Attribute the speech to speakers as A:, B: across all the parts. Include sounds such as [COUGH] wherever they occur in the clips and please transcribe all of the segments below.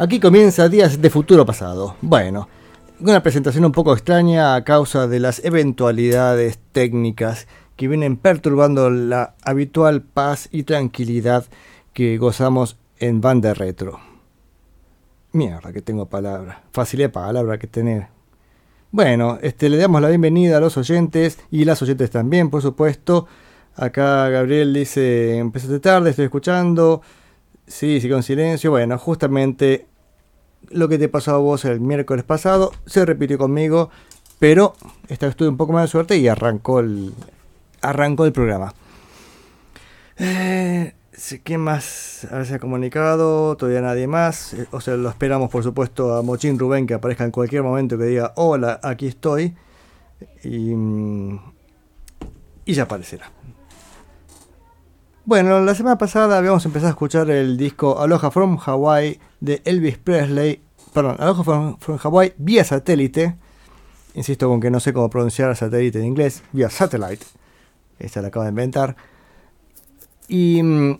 A: Aquí comienza Días de Futuro Pasado. Bueno, una presentación un poco extraña a causa de las eventualidades técnicas que vienen perturbando la habitual paz y tranquilidad que gozamos en banda retro. Mierda, que tengo palabra. Facilidad de palabra que tener. Bueno, este, le damos la bienvenida a los oyentes y las oyentes también, por supuesto. Acá Gabriel dice, empezaste tarde, estoy escuchando. Sí, sigue en silencio. Bueno, justamente lo que te pasó a vos el miércoles pasado se repitió conmigo, pero esta vez tuve un poco más de suerte y arrancó el, arrancó el programa. Eh, ¿Quién más se ha comunicado? Todavía nadie más. Eh, o sea, lo esperamos, por supuesto, a Mochín Rubén que aparezca en cualquier momento que diga: Hola, aquí estoy. Y, mm, y ya aparecerá. Bueno, la semana pasada habíamos empezado a escuchar el disco Aloha from Hawaii de Elvis Presley, perdón, Aloha from, Hawaii vía satélite. Insisto con que no sé cómo pronunciar satélite en inglés, vía satellite. Esta la acabo de inventar. Y, mm,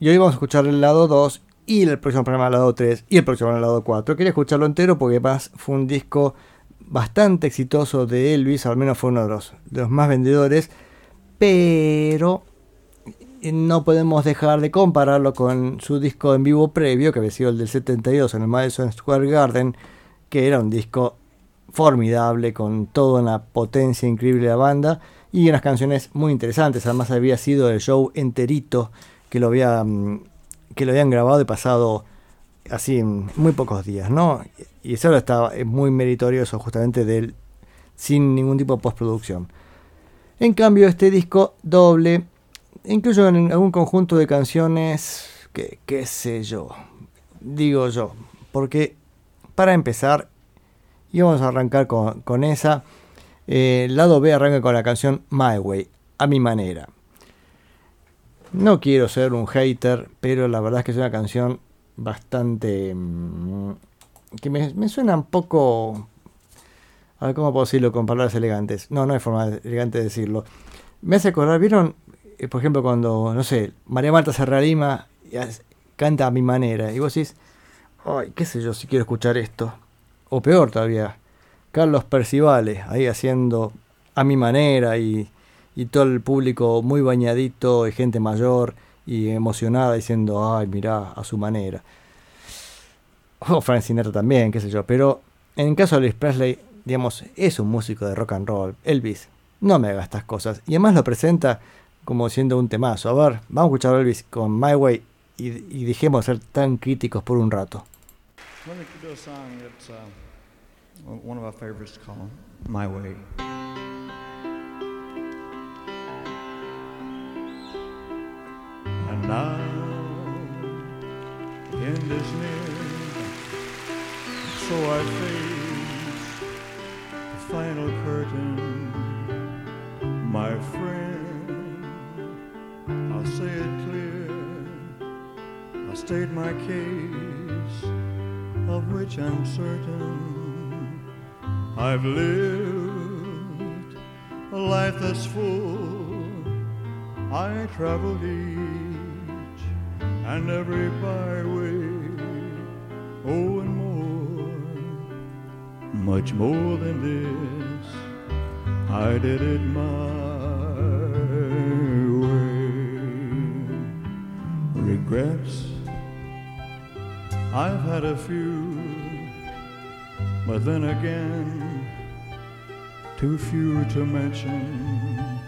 A: y, hoy vamos a escuchar el lado 2 y el próximo programa el lado 3 y el próximo el lado 4. Quería escucharlo entero porque más fue un disco bastante exitoso de Elvis, al menos fue uno de los más vendedores. Pero no podemos dejar de compararlo con su disco en vivo previo, que había sido el del 72 en el Madison Square Garden, que era un disco formidable, con toda una potencia increíble de la banda y unas canciones muy interesantes. Además, había sido el show enterito que lo, había, mm, que lo habían grabado y pasado así muy pocos días, ¿no? Y eso estaba muy meritorio, justamente del sin ningún tipo de postproducción. En cambio, este disco doble incluso en algún conjunto de canciones que, qué sé yo, digo yo, porque para empezar, y vamos a arrancar con, esa, eh, lado B arranca con la canción My Way, a mi manera. No quiero ser un hater, pero la verdad es que es una canción bastante... Mm, que me, me suena un poco... A ver cómo puedo decirlo con palabras elegantes. No, no hay forma elegante de decirlo. Me hace acordar, ¿vieron eh, por ejemplo, cuando, no sé, María Marta Serralima canta a mi manera, y vos decís, ay, qué sé yo, si quiero escuchar esto. O peor todavía, Carlos Percivales, ahí haciendo a mi manera, y, y todo el público muy bañadito, y gente mayor, y emocionada, diciendo, ay, mirá, a su manera. O Frank también, qué sé yo, pero en el caso de Elvis Presley, digamos, es un músico de rock and roll. Elvis, no me haga estas cosas. Y además lo presenta como siendo un temazo. A ver, vamos a escuchar a Elvis con My Way y, y dejemos de ser tan críticos por un rato.
B: Let me do a song that's uh, one of our favorites called My Way. And now, end is near, so I face the final curtain, my friend. Say it clear. I'll state my case, of which I'm certain. I've lived a life that's full. I traveled each and every byway, oh, and more, much more than this. I did it my regrets. I've had a few, but then again, too few to mention.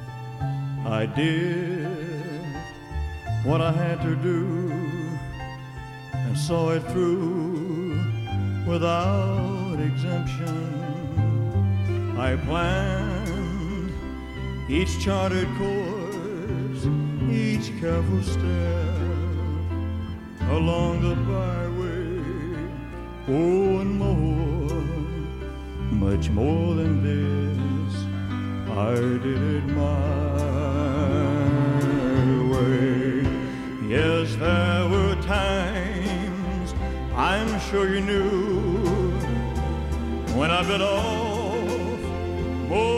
B: I did what I had to do and saw it through without exemption. I planned each charted course, each careful step along the byway. Oh, and more, much more than this, I did it my way. Yes, there were times I'm sure you knew when I bit off more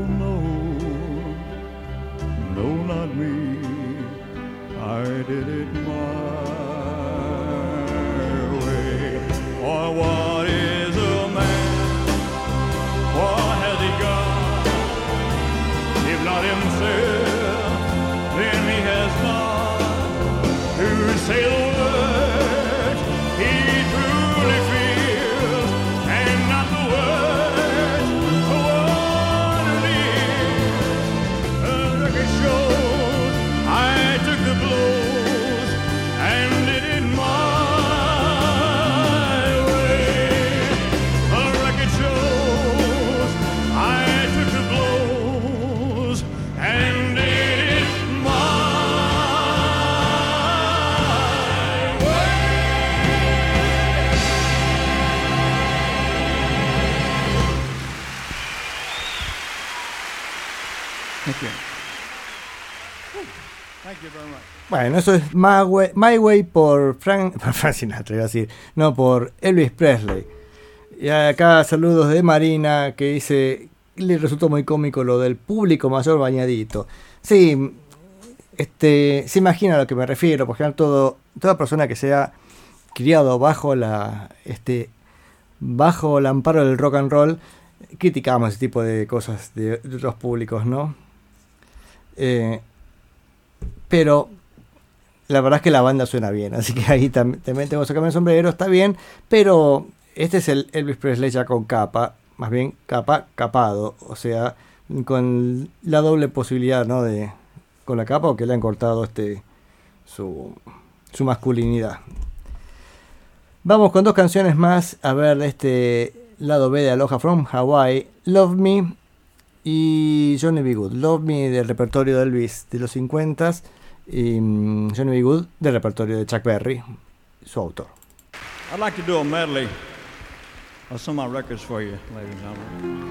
A: Bueno, eso es My Way, [LAUGHS] por Frank Sinatra, iba a decir, no, por Elvis Presley. Y acá saludos de Marina que dice, le resultó muy cómico lo del público mayor bañadito. Sí, este, se imagina a lo que me refiero, por ejemplo, todo, toda persona que sea criado bajo la, este, bajo el amparo del rock and roll, criticamos ese tipo de cosas de, de otros públicos, ¿no? Eh, pero la verdad es que la banda suena bien, así que ahí tam- también tengo que sacarme el sombrero, está bien, pero este es el Elvis Presley ya con capa, más bien capa capado, o sea, con la doble posibilidad, ¿no? De con la capa o que le han cortado este su, su masculinidad. Vamos con dos canciones más a ver este lado B de Aloha from Hawaii, Love Me y Johnny B. Good. Love Me del repertorio de Elvis de los 50s y mm, Mm, Johnny B. Good del repertorio de Chuck Berry, su autor.
B: I'd like to do a medley of some of my records for you, ladies and gentlemen.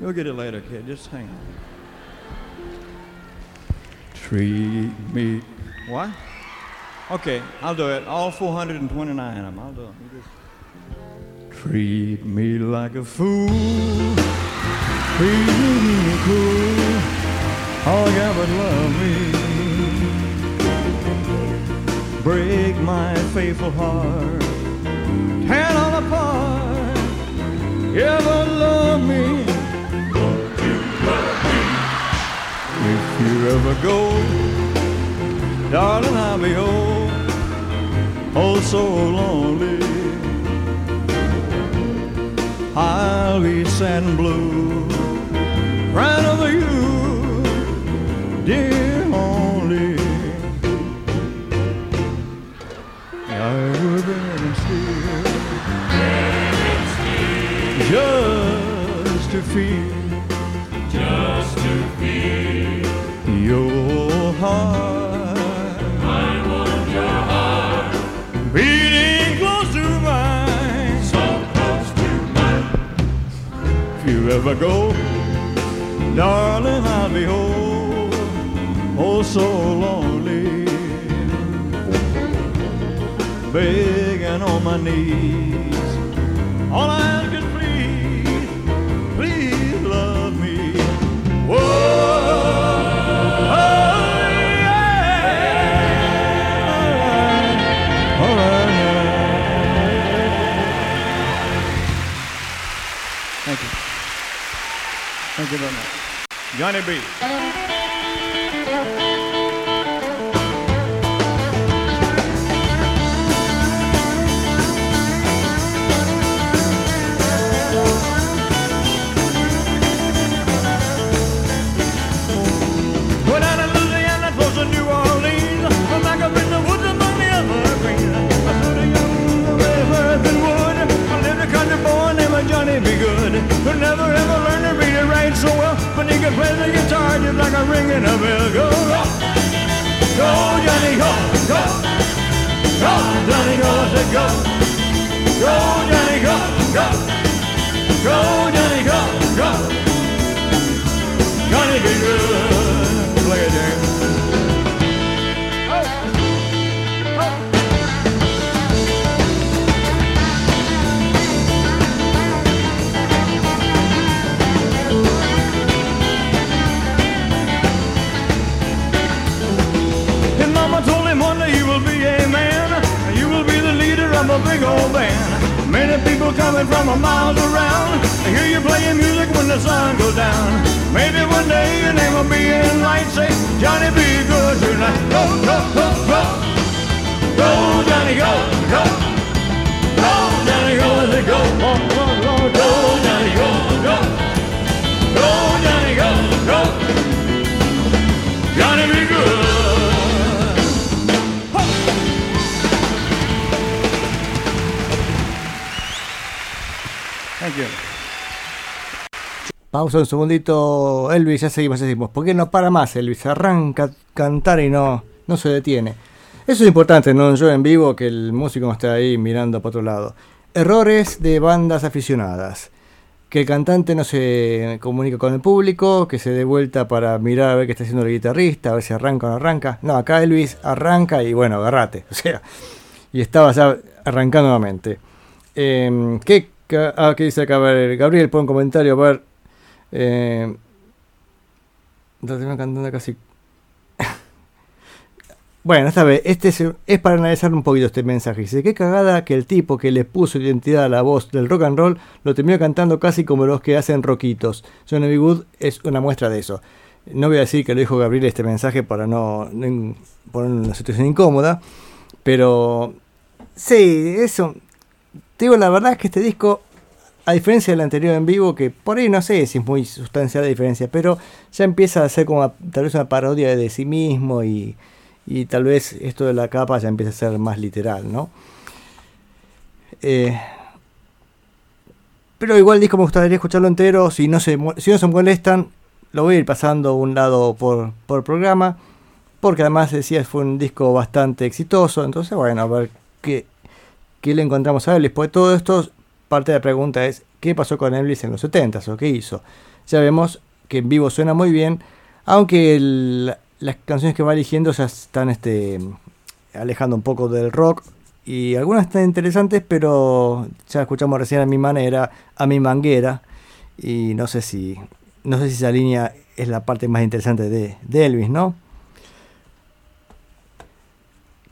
B: You'll get it later, kid. Just hang on. Treat me. What? Okay, I'll do it. All 429 of them. I'll do them. Just treat me like a fool. Treat me cool. You got but love me break my faithful heart, tear it all apart. Ever love me? If you ever go, darling, I'll be oh, oh so lonely. I'll be sad and blue, crying over you, dear only. I would and steal just to feel, just to feel your heart. I want your heart beating close to mine, so close to mine. If you ever go, darling, I'll be oh, oh so lonely begging on my knees. All I ask is please, please love me. Whoa, oh, yeah. All right, all right. Thank you. Thank you very much. Johnny B. really be good. Who never ever learned to read or write so well, but he could play the guitar just like a ringing a bell. Go, go, go, Johnny, go, go, go, Johnny, go, I said go, go, Johnny, go, go, go, Johnny, go, go, Johnny, be good. Play it, James. Of a big old band. Many people coming from a miles around. They hear you playing music when the sun goes down. Maybe one day your name will be in lights. Say, Johnny, be good tonight. Go, go, go, go. Go, Johnny, go, go. Go, Johnny, go, I say go. Go, go, go, go, Johnny, go, go. Go, Johnny, go, go.
A: Pausa un segundito, Elvis, ya seguimos, ya seguimos. ¿Por qué no para más, Elvis? Arranca a cantar y no, no se detiene. Eso es importante, ¿no? Yo en vivo, que el músico no esté ahí mirando para otro lado. Errores de bandas aficionadas. Que el cantante no se comunica con el público, que se dé vuelta para mirar a ver qué está haciendo el guitarrista, a ver si arranca o no arranca. No, acá Elvis arranca y bueno, agarrate. [LAUGHS] O sea, y estaba ya arrancando nuevamente. Eh, ¿qué, ah, ¿Qué dice acá? A Gabriel, pon un comentario, a ver. Eh, cantando casi. [LAUGHS] bueno, esta vez, este es, para analizar un poquito este mensaje. Dice: Qué cagada que el tipo que le puso identidad a la voz del rock and roll lo terminó cantando casi como los que hacen rockitos. Johnny B. Es una muestra de eso. No voy a decir que lo dijo Gabriel este mensaje para no, no poner una situación incómoda, pero sí, eso. Digo, la verdad es que este disco a diferencia del anterior en vivo, que por ahí no sé si es muy sustancial la diferencia, pero ya empieza a ser como tal vez una parodia de sí mismo y, y tal vez esto de la capa ya empieza a ser más literal, ¿no? Eh, pero igual el disco me gustaría escucharlo entero, si no se, si no se molestan, lo voy a ir pasando un lado por, por programa, porque además decía fue un disco bastante exitoso, entonces bueno, a ver qué, qué le encontramos a Elvis. Pues todo esto, parte de la pregunta es, ¿qué pasó con Elvis en los 70s o qué hizo? Ya vemos que en vivo suena muy bien, aunque las canciones que va eligiendo ya están este, alejando un poco del rock. Y algunas están interesantes, pero ya escuchamos recién a mi manera, a mi manguera. Y no sé si, no sé si esa línea es la parte más interesante de Elvis, ¿no?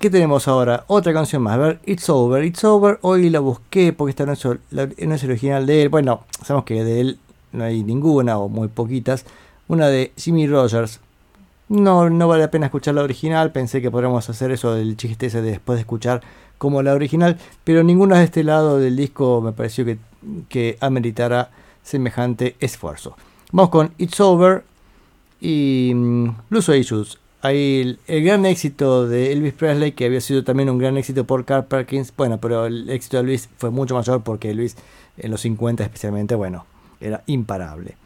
A: ¿Qué tenemos ahora? Otra canción más. A ver, It's Over. It's Over. Hoy la busqué porque esta no es, la- no es original de él. Bueno, sabemos que de él no hay ninguna o muy poquitas. Una de Jimmy Rogers. No, no vale la pena escuchar la original. Pensé que podríamos hacer eso del chiste ese de después de escuchar como la original. Pero ninguna de este lado del disco me pareció que, que ameritara semejante esfuerzo. Vamos con It's Over y mm, Blues Issues. Ahí el, gran éxito de Elvis Presley, que había sido también un gran éxito por Carl Perkins, bueno, pero el éxito de Elvis fue mucho mayor porque Elvis en los 50 especialmente, bueno, era imparable.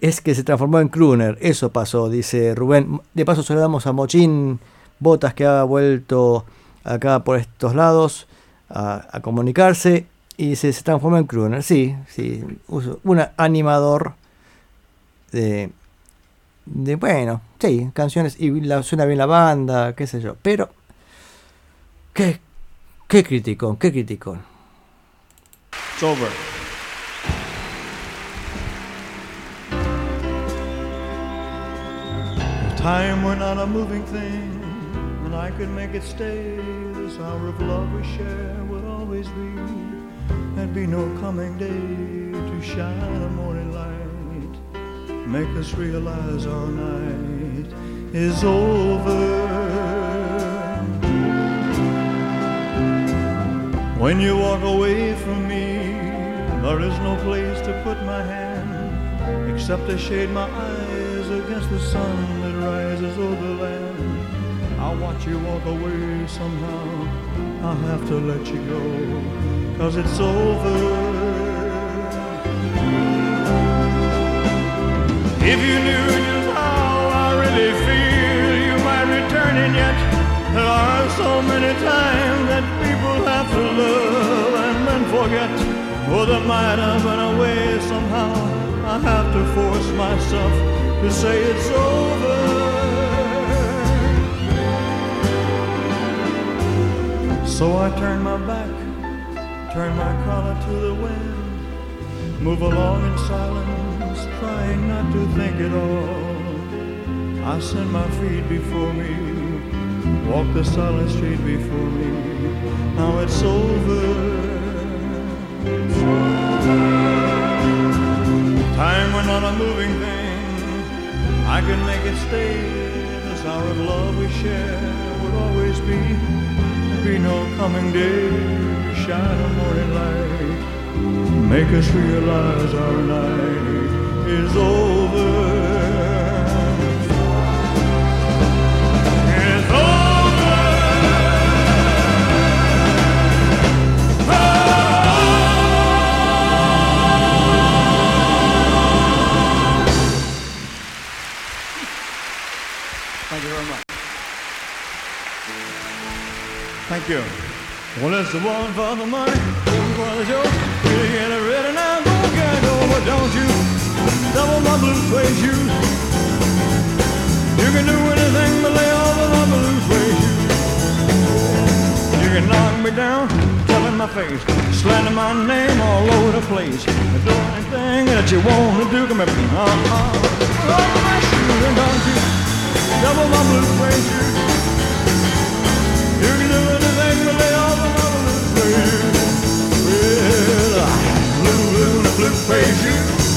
A: Es que se transformó en crooner, eso pasó, dice Rubén. De paso saludamos a Mochín Botas que ha vuelto acá por estos lados a, comunicarse y se, se transformó en crooner, sí, sí, un animador de, de bueno, sí, canciones y la, suena bien la banda, qué sé yo, pero qué qué criticón, qué criticón.
B: It's over. If time were not a moving thing, and I could make it stay, this hour of love we share would always be. There'd be no coming day to shine a morning light, make us realize our night is over. When you walk away from me, there is no place to put my hand except to shade my eyes against the sun that rises over the land. I'll watch you walk away somehow. I'll have to let you go, cause it's over. If you knew just how I really feel, you might return And yet. There are so many times that people have to love and then forget. Well, there might have been a way somehow. I have to force myself to say it's over. So I turn my back, turn my collar to the wind, move along in silence trying not to think at all. I send my feet before me, walk the silent street before me. Now it's over. Time we're not a moving thing. I can make it stay. This hour of love we share would always be. Be no coming day, shine a morning light. Make us realize our night is over. Over. Thank you very much. Thank you. Well, it's the one for the money, one for the show. You get it ready now, go get go, but don't you double my blue suede shoes. You can do anything but lay off of my blue suede shoes. You can knock me down, tell in my face, slander my name all over the place. Do anything that you want to do, come here, uh-uh. Off my shoes, and don't you double my blue suede shoes. You can do anything but lay off of my blue suede shoes. Well, blue, blue, and blue suede shoes.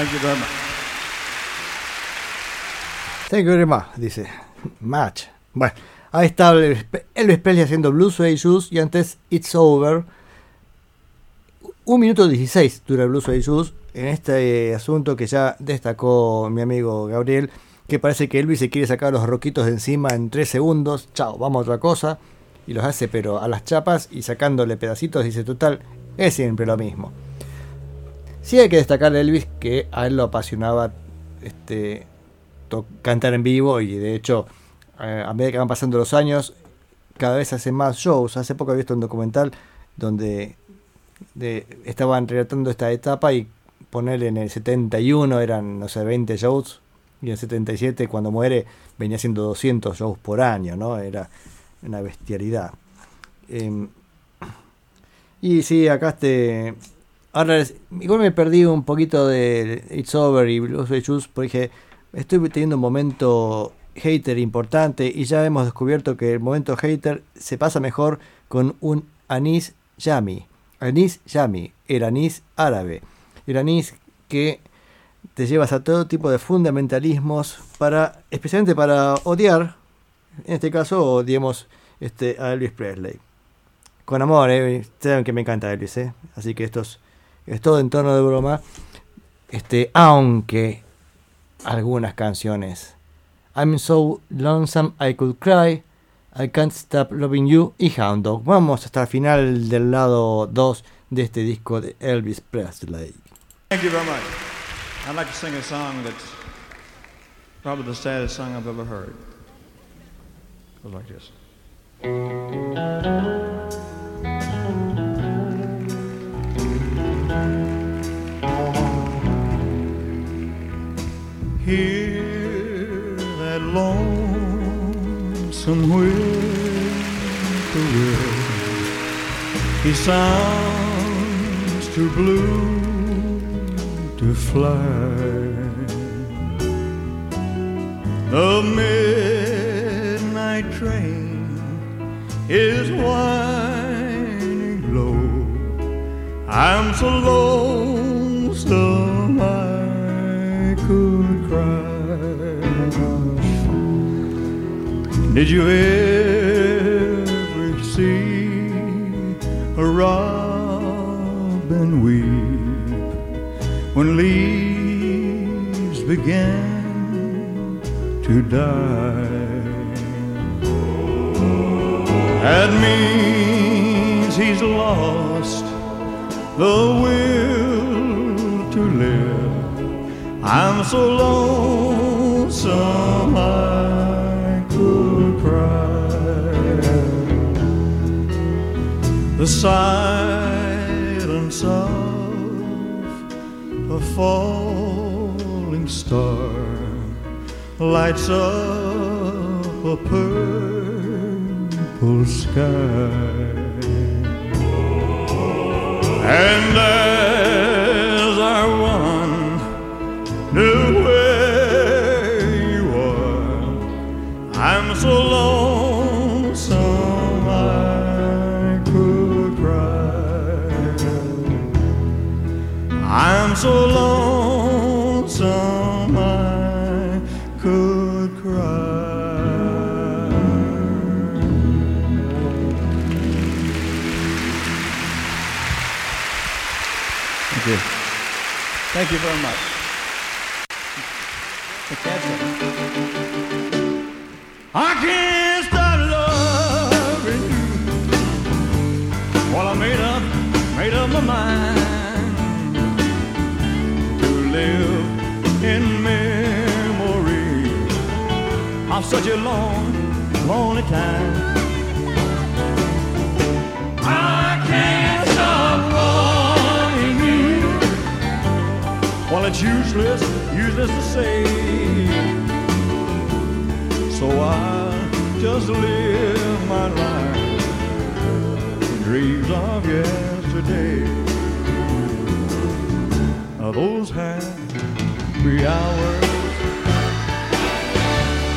B: Thank you very much.
A: Thank you very much, dice. Match. Bueno, ahí está Elvis Presley haciendo Blue Suede Shoes y antes It's Over. Un minuto 16 dura Blue Suede Shoes en este asunto que ya destacó mi amigo Gabriel, que parece que Elvis se quiere sacar los roquitos de encima en 3 segundos. Chao, vamos a otra cosa. Y los hace pero a las chapas y sacándole pedacitos dice total, es siempre lo mismo. Sí hay que destacar a Elvis que a él lo apasionaba este, cantar en vivo y de hecho eh, a medida que van pasando los años cada vez hace más shows. Hace poco he visto un documental donde de- estaban relatando esta etapa y ponerle en el 71 eran, no sé, 20 shows y en el 77 cuando muere venía haciendo 200 shows por año, ¿no? Era una bestialidad. Em, y sí, acá este... Ahora, igual me perdí un poquito de It's Over y Blues Suede Shoes porque estoy teniendo un momento hater importante y ya hemos descubierto que el momento hater se pasa mejor con un anís yami. Anís yami, el anís árabe. El anís que te llevas a todo tipo de fundamentalismos para, especialmente para odiar, en este caso odiemos este, a Elvis Presley. Con amor, eh, saben que me encanta Elvis, eh. así que esto es, todo en tono de broma. Este, aunque algunas canciones. I'm so lonesome I could cry. I can't stop loving you y Hound Dog. Vamos hasta el final del lado 2 de este disco de Elvis Presley.
B: Thank you very much. I'd like to sing a song that's probably the saddest song I've ever heard. Goes like this. Hear that lonesome whippoorwill. He sounds too blue to fly. The midnight train is whining low. I'm so lonesome I could did you ever see a robin weep when leaves began to die? That means he's lost the will to live. I'm so lonesome I could cry. The silence of a falling star lights up a purple sky. And as so lonesome I could cry. I'm so lonesome I could cry. Thank you. Thank you very much. Such a long, lonely time. I can't stop wanting you. Well, it's useless, useless to say. So I just live my life in dreams of yesterday. Of those happy hours.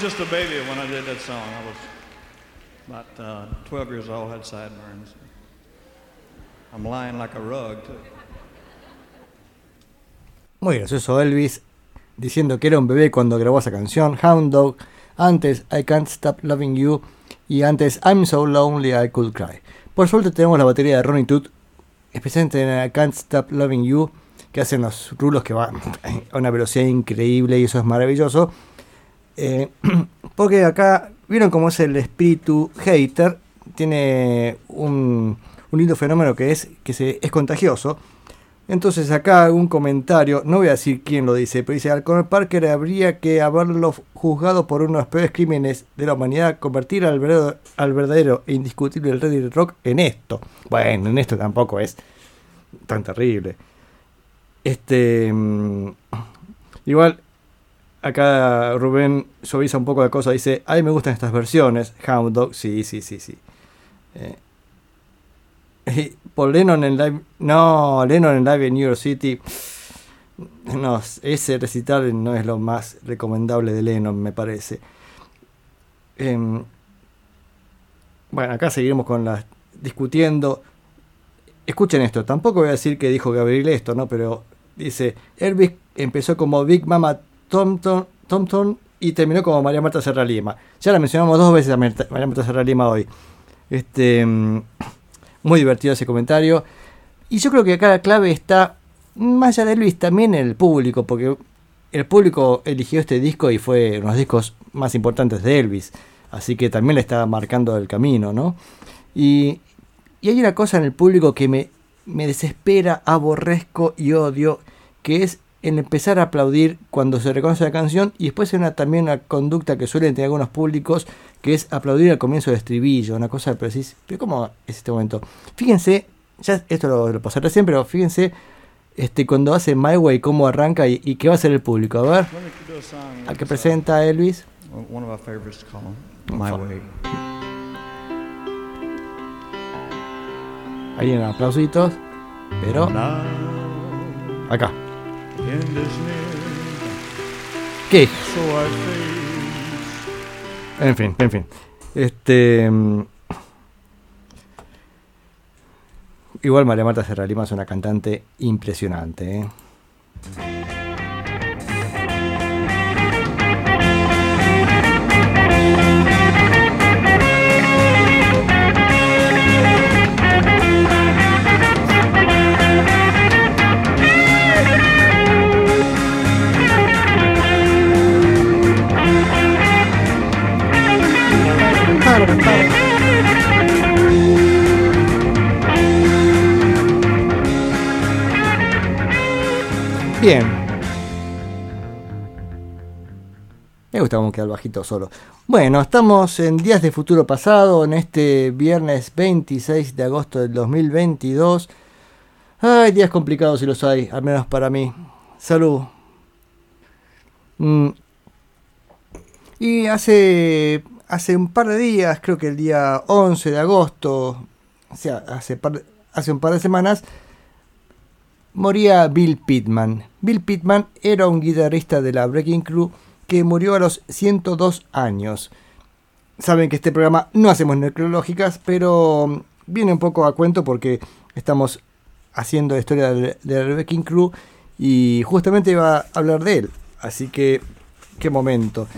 B: just a baby when I did that song. I was about uh, 12 years old, had sideburns. I'm lying like a rug.
A: Muy gracioso Elvis diciendo que era un bebé cuando grabó esa canción. Hound Dog, antes I Can't Stop Loving You y antes I'm So Lonely I Could Cry. Por suerte tenemos la batería de Ronnie Toot, especialmente en I Can't Stop Loving You, que hacen los rulos que van [LAUGHS] a una velocidad increíble y eso es maravilloso. Eh, [CLEARS THROAT] porque acá, ¿vieron cómo es el espíritu hater? Tiene un, un lindo fenómeno que es que se, es contagioso. Entonces acá un comentario, no voy a decir quién lo dice, pero dice, al Conor Parker habría que haberlo juzgado por uno de los peores crímenes de la humanidad, convertir al verdadero, al verdadero e indiscutible Ready Rock en esto. Bueno, en esto tampoco es tan terrible. Este... mm, igual, acá Rubén suaviza un poco la cosa, dice, a mí me gustan estas versiones. Hound Dog, sí, sí, sí, sí. Eh, y por Lennon en live. No, Lennon en live en New York City. No, ese recital no es lo más recomendable de Lennon, me parece. Em, bueno, acá seguiremos con las. discutiendo. Escuchen esto, tampoco voy a decir que dijo Gabriel esto, ¿no? Pero dice: Elvis empezó como Big Mama Thompson, Thompson y terminó como María Marta Serra Lima. Ya la mencionamos dos veces a María Marta Serra Lima hoy. Este. mm, muy divertido ese comentario. Y yo creo que acá la clave está, más allá de Luis, también el público, porque el público eligió este disco y fue uno de los discos más importantes de Elvis. Así que también le está marcando el camino, ¿no? Y, y hay una cosa en el público que me, me desespera, aborrezco y odio, que es el empezar a aplaudir cuando se reconoce la canción y después hay una, también una conducta que suelen tener algunos públicos que es aplaudir al comienzo del estribillo, una cosa pero decís, pero ¿cómo es este momento? Fíjense, ya esto lo, lo pasé recién, pero fíjense este, cuando hace My Way, cómo arranca y, y qué va a hacer el público. A ver,
B: a
A: que presenta Elvis.
B: One of our favorites called My Way.
A: Ahí en aplausitos, pero acá. ¿Qué? En fin, en fin. Este. mm, Igual María Marta Serra Lima es una cantante impresionante. ¿eh? Bien. Me gusta cómo queda el bajito solo. Bueno, estamos en Días de Futuro Pasado, en este viernes 26 de agosto del 2022. Ay, días complicados si los hay, al menos para mí. Salud. Mm. Y hace, hace un par de días, creo que el día 11 de agosto, o sea, hace, par- hace un par de semanas, moría Bill Pittman. Bill Pittman era un guitarrista de la Breaking Crew que murió a los 102 años. Saben que este programa no hacemos necrológicas, pero mm, viene un poco a cuento porque estamos haciendo la historia de, de la Breaking Crew y justamente iba a hablar de él. Así que, qué momento.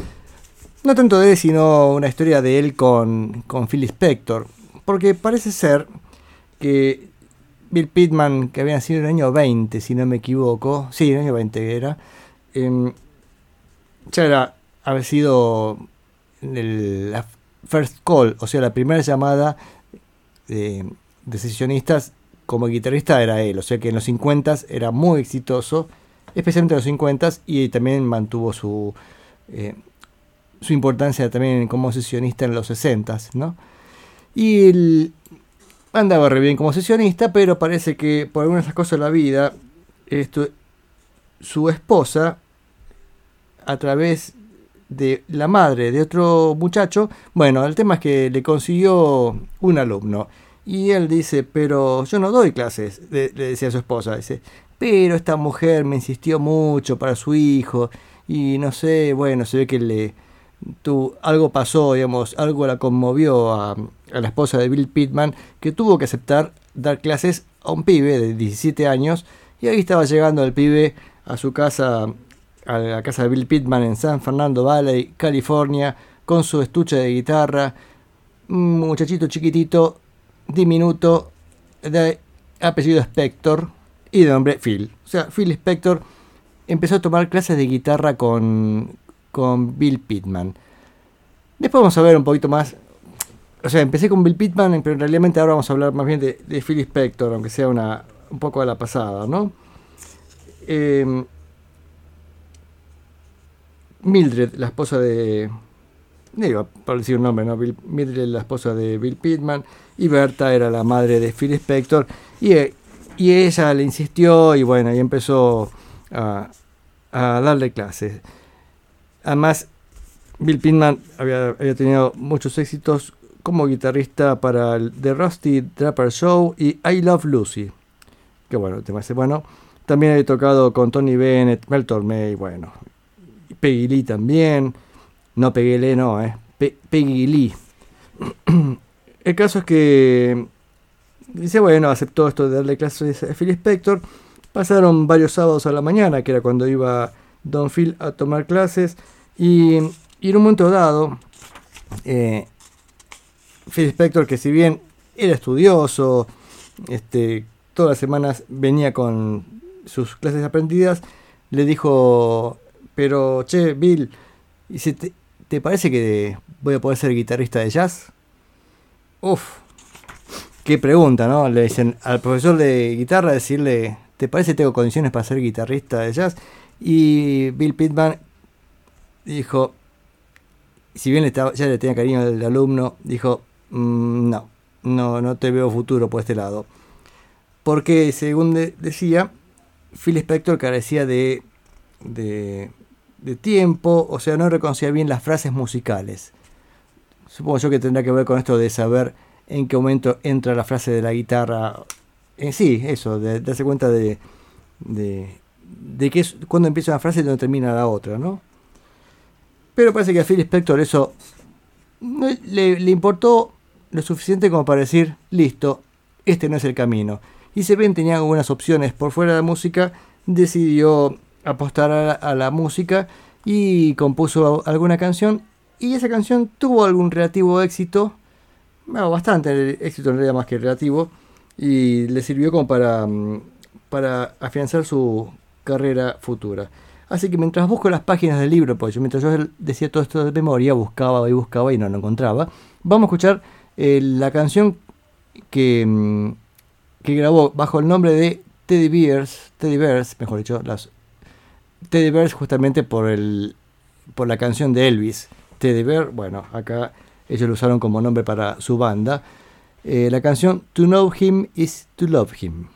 A: No tanto de él, sino una historia de él con, con Phil Spector. Porque parece ser que Bill Pittman, que había nacido en el año 20, si no me equivoco, sí, en el año 20 era, em, ya era, había sido el- la first call, o sea, la primera llamada de, de sesionistas como guitarrista era él, o sea que en los 50 era muy exitoso, especialmente en los 50 y también mantuvo su, eh, su importancia también como sesionista en los 60, ¿no? Y el- andaba re bien como sesionista, pero parece que por algunas cosas de la vida, esto, su esposa, a través de la madre de otro muchacho, bueno, el tema es que le consiguió un alumno. Y él dice, pero yo no doy clases, le decía a su esposa, dice, pero esta mujer me insistió mucho para su hijo, y no sé, bueno, se ve que le, tu, algo pasó, digamos, algo la conmovió a, la esposa de Bill Pittman, que tuvo que aceptar dar clases a un pibe de 17 años, y ahí estaba llegando el pibe a su casa, a la casa de Bill Pittman en San Fernando Valley, California, con su estuche de guitarra, muchachito chiquitito, diminuto de apellido Spector y de nombre Phil. O sea, Phil Spector empezó a tomar clases de guitarra con, con Bill Pittman. Después vamos a ver un poquito más. O sea, empecé con Bill Pittman, pero realmente ahora vamos a hablar más bien de, de Phil Spector, aunque sea una, un poco a la pasada, ¿no? Eh, Mildred, la esposa de. Digo, por decir un nombre, ¿no? Mildred, la esposa de Bill Pittman, y Berta era la madre de Phil Spector, y, eh, y ella le insistió, y bueno, y empezó a, a darle clases. Además, Bill Pittman había, tenido muchos éxitos como guitarrista para el The Rusty Draper Show y I Love Lucy. Que bueno, te parece bueno. También había tocado con Tony Bennett, Mel Tormé, bueno. Peggy Lee también. No Peggy Lee, no, eh. Pe- Peggy Lee. [CLEARS THROAT] el caso es que dice, bueno, aceptó esto de darle clases a Phil Spector. Pasaron varios sábados a la mañana, que era cuando iba Don Phil a tomar clases. Y, en un momento dado, eh, Phil Spector, que si bien era estudioso, este, todas las semanas venía con sus clases aprendidas, le dijo, pero che, Bill, ¿y si te, te parece que voy a poder ser guitarrista de jazz? Uf, qué pregunta, ¿no? Le dicen al profesor de guitarra decirle, ¿te parece que tengo condiciones para ser guitarrista de jazz? Y Bill Pittman dijo, si bien estaba- ya le tenía cariño al alumno, dijo, "Mm, no, no, no te veo futuro por este lado. Porque, según de- decía, Phil Spector carecía de, de, tiempo, o sea, no reconocía bien las frases musicales. Supongo yo que tendrá que ver con esto de saber en qué momento entra la frase de la guitarra. En sí, eso, de darse cuenta de, de, de que es cuando empieza una frase y dónde termina la otra, ¿no? Pero parece que a Phil Spector eso le, importó lo suficiente como para decir, listo, este no es el camino. Y si bien tenía algunas opciones por fuera de la música, decidió apostar a la, a la música y compuso alguna canción. Y esa canción tuvo algún relativo éxito, bueno, bastante éxito en realidad más que relativo, y le sirvió como para, mm, para afianzar su carrera futura. Así que mientras busco las páginas del libro, pues mientras yo decía todo esto de memoria, buscaba y buscaba y no lo encontraba, vamos a escuchar eh, la canción que, mm, que grabó bajo el nombre de Teddy Bears, Teddy Bears, mejor dicho, las Teddy Bears justamente por el por la canción de Elvis. Teddy Bear, bueno, acá ellos lo usaron como nombre para su banda. Eh, la canción To Know Him is to Love Him.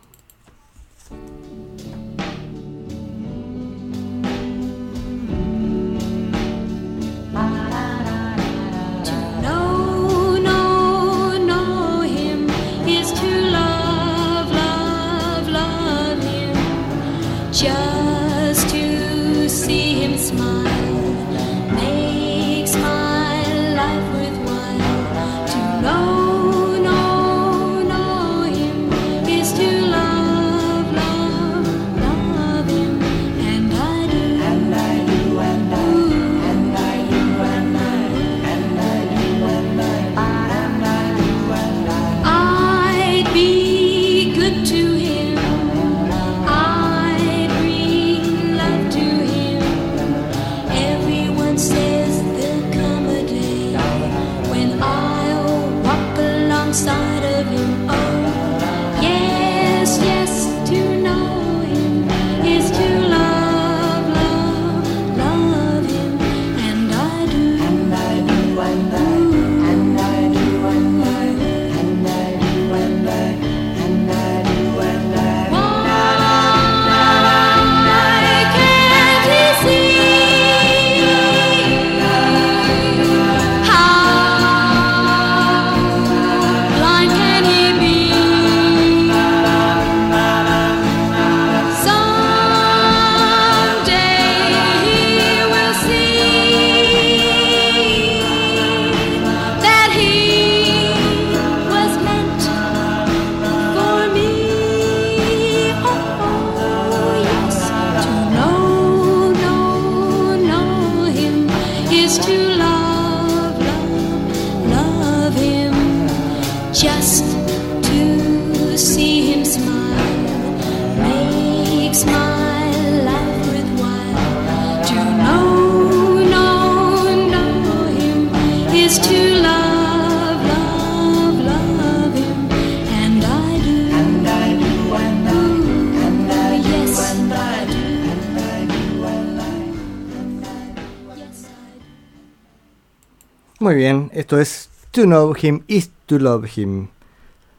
A: Esto es To Know Him is to Love Him.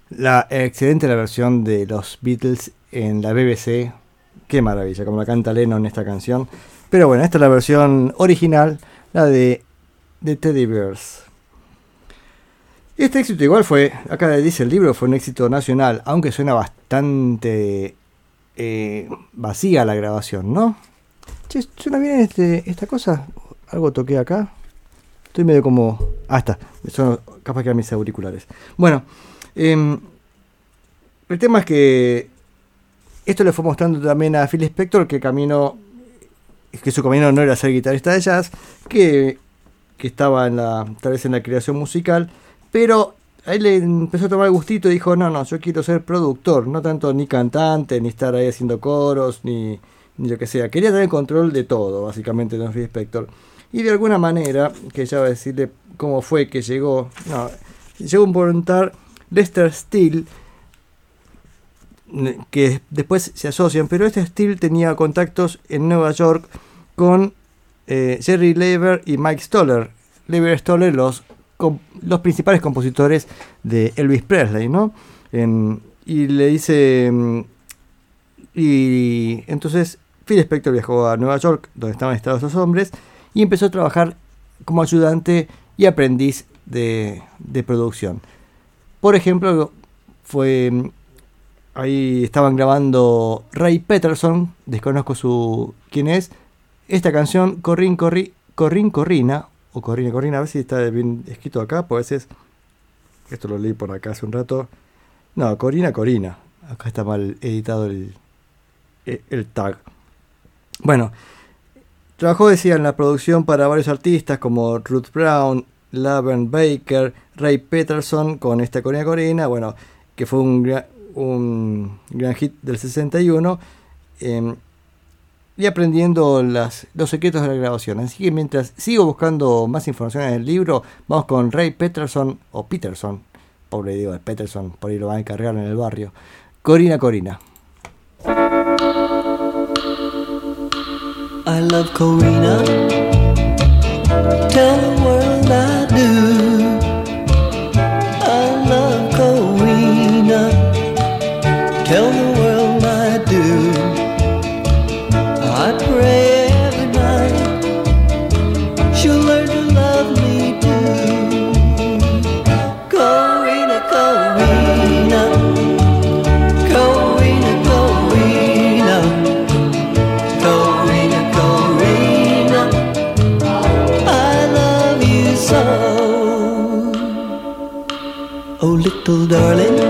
A: La excelente la versión de los Beatles en la BBC. Qué maravilla, como la canta Lennon en esta canción. Pero bueno, esta es la versión original, la de, de Teddy Bears. Este éxito igual fue, acá dice el libro, fue un éxito nacional, aunque suena bastante eh, vacía la grabación, ¿no? Che, ¿suena bien este, esta cosa? ¿Algo toqué acá? Estoy medio como... Ah, está. Son capaz que eran mis auriculares. Bueno, em, el tema es que esto le fue mostrando también a Phil Spector que camino que su camino no era ser guitarrista de jazz, que, que estaba en la, tal vez en la creación musical, pero ahí le empezó a tomar gustito y dijo, no, no, yo quiero ser productor, no tanto ni cantante, ni estar ahí haciendo coros, ni, ni lo que sea. Quería tener control de todo, básicamente, Don Phil Spector. Y de alguna manera, que ya va a decirle cómo fue que llegó, no, llegó un voluntar Lester Steele, que después se asocian, pero este Steele tenía contactos en Nueva York con eh, Jerry Leiber y Mike Stoller. Leiber y Stoller, los, los principales compositores de Elvis Presley, ¿no? Y le dice... mm, Y entonces Phil Spector viajó a Nueva York, donde estaban estados los hombres, y empezó a trabajar como ayudante y aprendiz de, de producción. Por ejemplo, fue ahí estaban grabando Ray Peterson, desconozco su quién es, esta canción Corrin Corri, Corrin Corrina o Corrina Corrina, a ver si está bien escrito acá, pues es esto lo leí por acá hace un rato. No, Corina Corina. Acá está mal editado el, el tag. Bueno, trabajó, decía, en la producción para varios artistas como Ruth Brown, Laverne Baker, Ray Peterson con esta Corina Corina, bueno, que fue un, gra- un gran hit del 61, eh, y aprendiendo las, los secretos de la grabación. Así que mientras sigo buscando más información en el libro, vamos con Ray Peterson, o Peterson, pobre digo Peterson, por ahí lo van a encargar en el barrio. Corina Corina.
C: Love Corina. Tell the world I do. I love Corina. Tell the world little darling,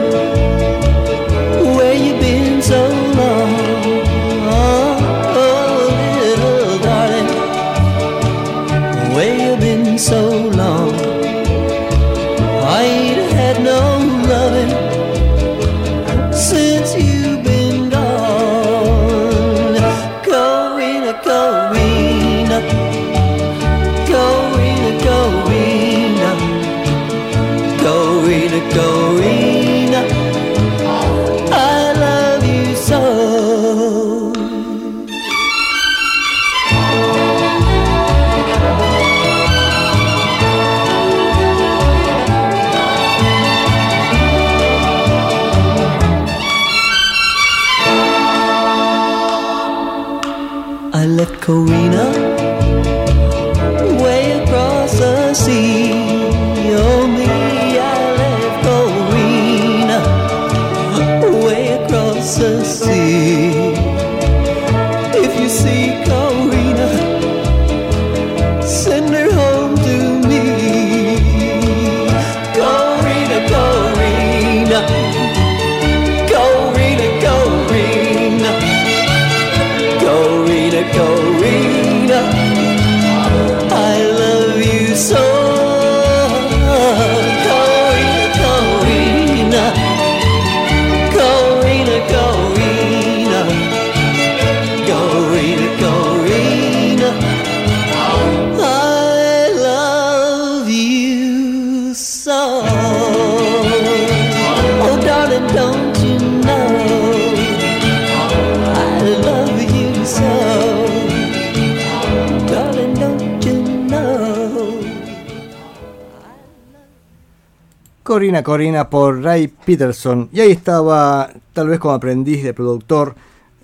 C: Corina Corina
A: por Ray Peterson. Y ahí estaba, tal vez como aprendiz de productor,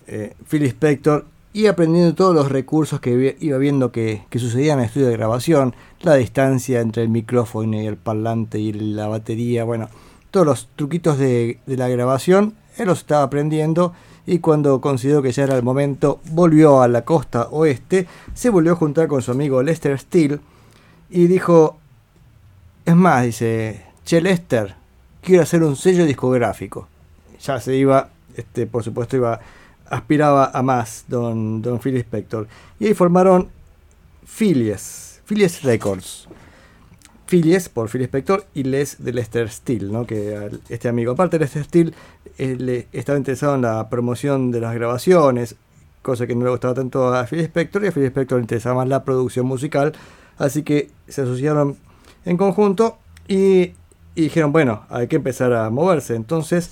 A: eh, Phil Spector, y aprendiendo todos los recursos que iba viendo que, que sucedían en el estudio de grabación, la distancia entre el micrófono y el parlante y la batería, bueno, todos los truquitos de, de la grabación, él los estaba aprendiendo y cuando consideró que ya era el momento, volvió a la costa oeste, se volvió a juntar con su amigo Lester Steele y dijo, es más, dice, Che Lester, quiero hacer un sello discográfico. Ya se iba, este, por supuesto, iba, aspiraba a más, don, don Phil Spector. Y ahí formaron Philies, Philies Records. Philies por Phil Spector y Les de Lester Steele, ¿no? que este amigo. Aparte, Lester Steele eh, le estaba interesado en la promoción de las grabaciones, cosa que no le gustaba tanto a Phil Spector, y a Phil Spector le interesaba más la producción musical, así que se asociaron en conjunto y, y dijeron, bueno, hay que empezar a moverse. Entonces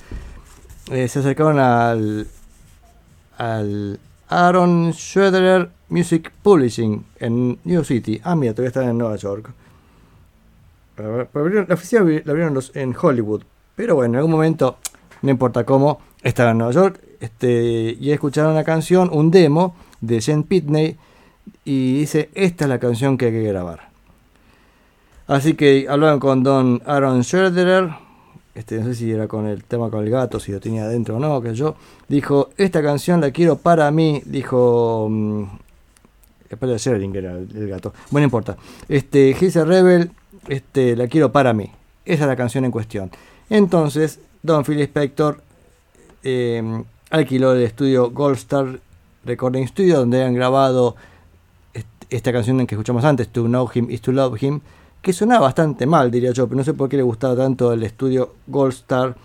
A: eh, se acercaron al, al Aaron Schroeder Music Publishing en New City. Ah, mira, todavía están en Nueva York. La oficina la abrieron los- en Hollywood. Pero bueno, en algún momento, no importa cómo, estaban en Nueva York este, y escucharon una canción, un demo de Jen Pitney. Y dice: Esta es la canción que hay que grabar. Así que hablaron con don Aaron Schroeder. Este, no sé si era con el tema con el gato, si lo tenía adentro o no, que yo. Dijo, esta canción la quiero para mí, dijo... mm, Espera, que era el, gato. Bueno, no importa. Este, Gilsa Rebel, este, la quiero para mí. Esa es la canción en cuestión. Entonces, Don Phil Spector eh, alquiló el estudio Gold Star Recording Studio, donde han grabado est- esta canción que escuchamos antes, To Know Him is to Love Him, que sonaba bastante mal, diría yo, pero no sé por qué le gustaba tanto el estudio Gold Star.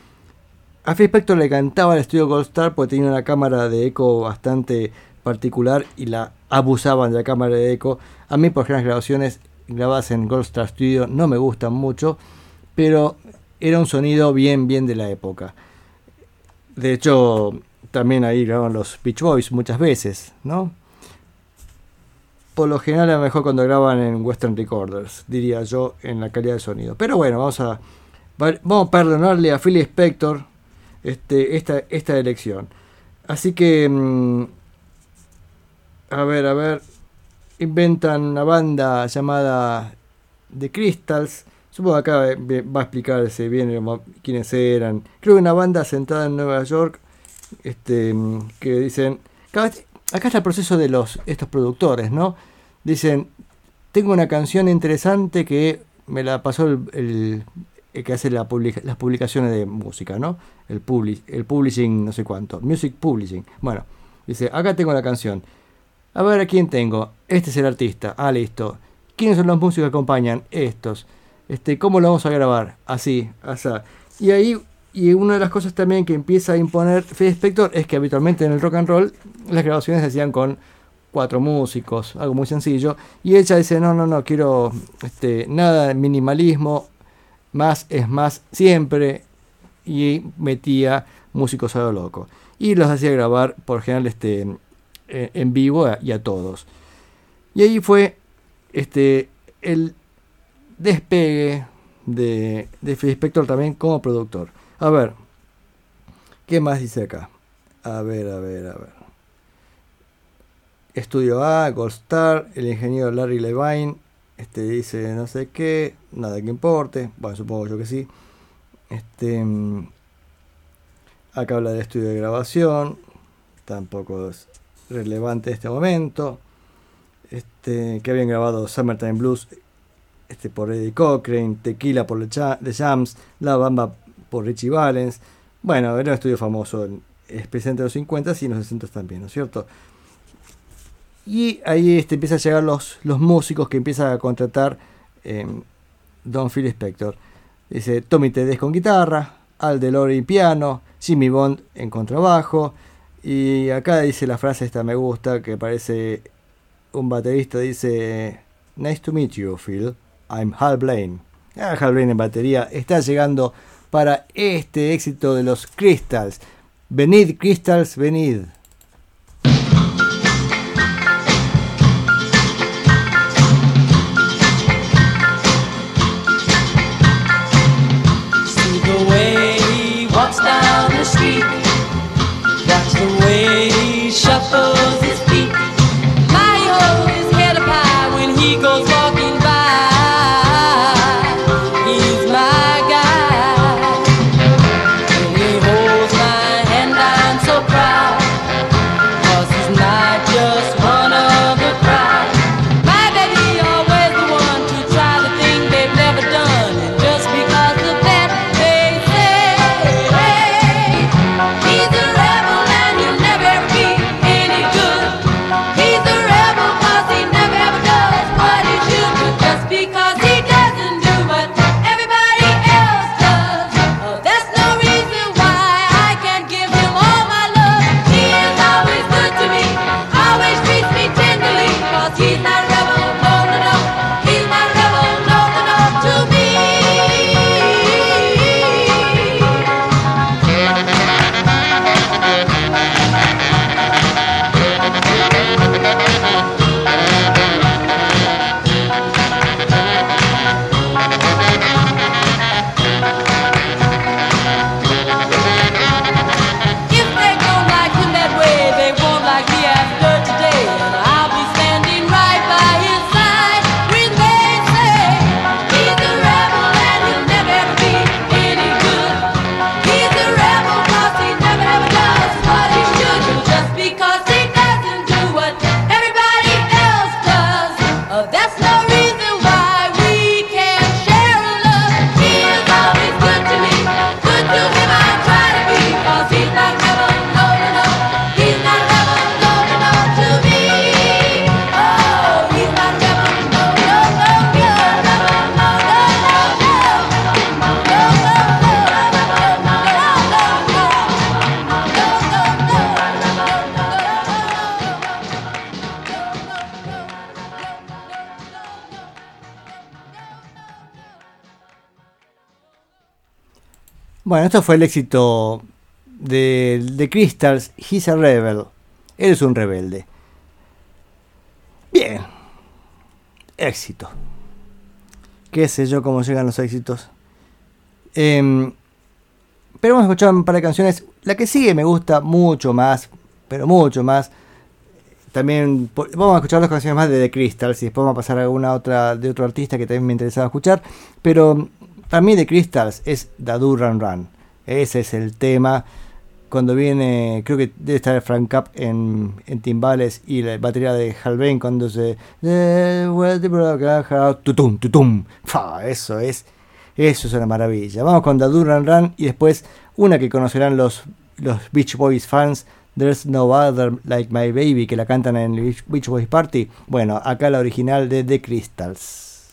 A: A Phil Spector le cantaba el estudio Gold Star porque tenía una cámara de eco bastante particular y la abusaban de la cámara de eco. A mí, por ejemplo, las grabaciones grabadas en Gold Star Studio no me gustan mucho, pero era un sonido bien, bien de la época. De hecho, también ahí grababan los Beach Boys muchas veces, ¿no? Por lo general es mejor cuando graban en Western Recorders, diría yo, en la calidad de sonido. Pero bueno, vamos a, va- vamos a perdonarle a Phil Spector este, esta, esta elección. Así que, mm, a ver, a ver, inventan una banda llamada The Crystals. Supongo que acá eh, va a explicarse bien quiénes eran. Creo que una banda sentada en Nueva York, este, mm, que dicen, acá está el proceso de los estos productores, ¿no? Dicen, tengo una canción interesante que me la pasó el, el- que hace la las publicaciones de música, ¿no? El, publi- el publishing, no sé cuánto, music publishing. Bueno, dice, acá tengo la canción. A ver, ¿a quién tengo? Este es el artista. Ah, listo. ¿Quiénes son los músicos que acompañan? Estos. Este, ¿Cómo lo vamos a grabar? Así, así. Y ahí, y una de las cosas también que empieza a imponer Phil Spector es que habitualmente en el rock and roll las grabaciones se hacían con cuatro músicos, algo muy sencillo. Y ella dice, no, no, no, quiero este, nada de minimalismo, más es más siempre. Y metía músicos a lo loco. Y los hacía grabar, por general, este, eh, en vivo y a todos. Y ahí fue este, el despegue de, de Phil Spector también como productor. A ver, ¿qué más dice acá? A ver, a ver, a ver. Estudio A, Gold Star, el ingeniero Larry Levine, este dice no sé qué, nada que importe, bueno, supongo yo que sí. Este, mm, acá habla de estudio de grabación, tampoco es relevante en este momento. Este, que habían grabado Summertime Blues este, por Eddie Cochrane, Tequila por The Jams, La Bamba por Richie Valens. Bueno, era un estudio famoso, en- especialmente en los 50 y en los 60 también, ¿no es cierto? Y ahí este, empiezan a llegar los, los músicos que empieza a contratar eh, Don Phil Spector. Dice Tommy Tedesco con guitarra, Al DeLore piano, Jimmy Bond en contrabajo. Y acá dice la frase esta me gusta, que parece un baterista, dice Nice to meet you, Phil. I'm Hal Blaine. Ah, Hal Blaine en batería está llegando para este éxito de los Crystals. Venid, Crystals, venid. shuffles Esto fue el éxito de, de Crystals, He's a Rebel. Él es un rebelde. Bien. Éxito. Qué sé yo cómo llegan los éxitos. Em, pero vamos a escuchar un par de canciones. La que sigue me gusta mucho más, pero mucho más. También vamos a escuchar dos canciones más de The Crystals y después vamos a pasar a alguna otra de otro artista que también me interesaba escuchar. Pero para mí The Crystals es Dadu Run Run. Ese es el tema. Cuando viene, creo que debe estar Frank Cap en, en timbales y la batería de Halvein cuando se. "Eh, well, the broken heart", Tutum, tutum. Fa, Eso es. Eso es una maravilla. Vamos con Dadu Run Run y después una que conocerán los, los Beach Boys fans. There's No Other Like My Baby, que la cantan en el Beach Boys Party. Bueno, acá la original de The Crystals.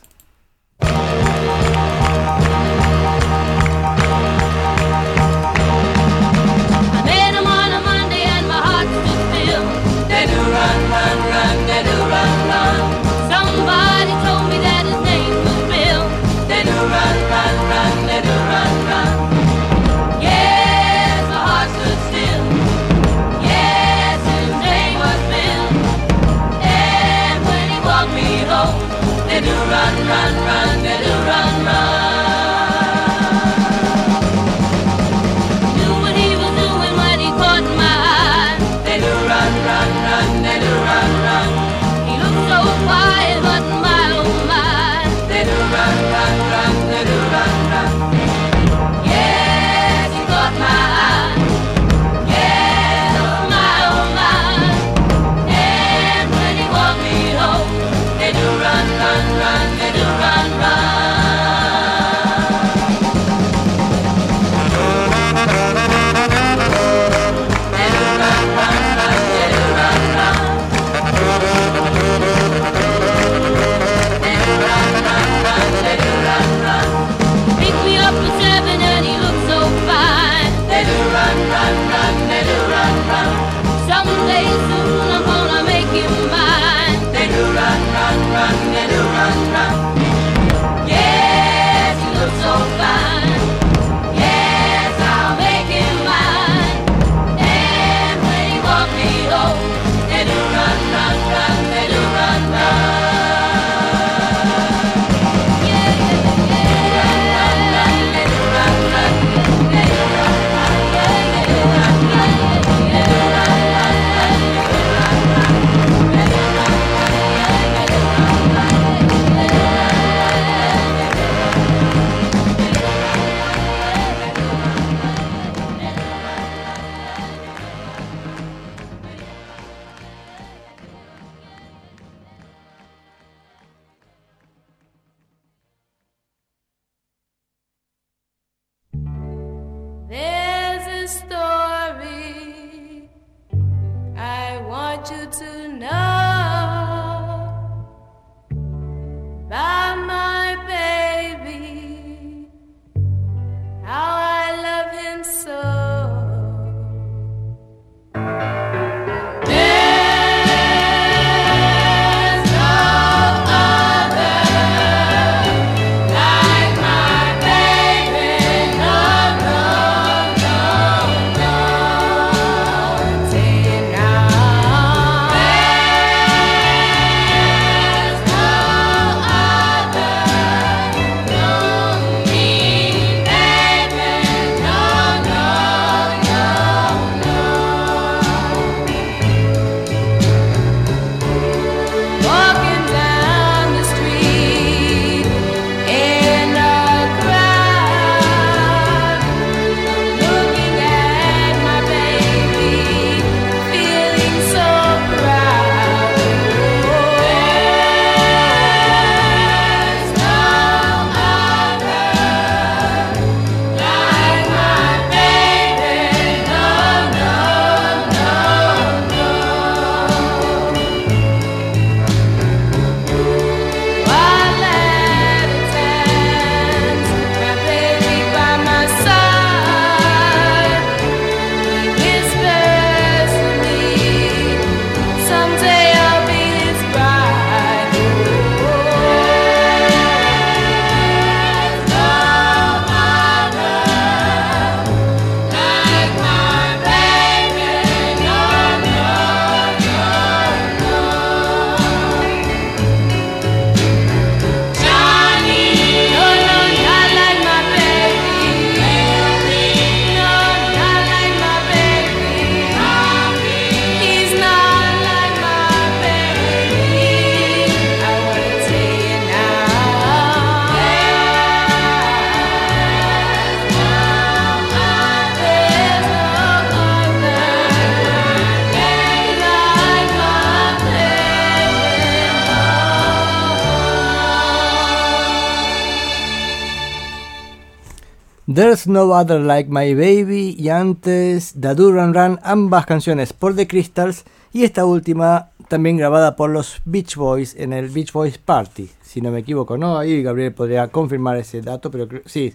A: No Other Like My Baby y antes The Do Run ambas canciones por The Crystals y esta última también grabada por los Beach Boys en el Beach Boys Party, si no me equivoco, ¿no? Ahí Gabriel podría confirmar ese dato, pero sí,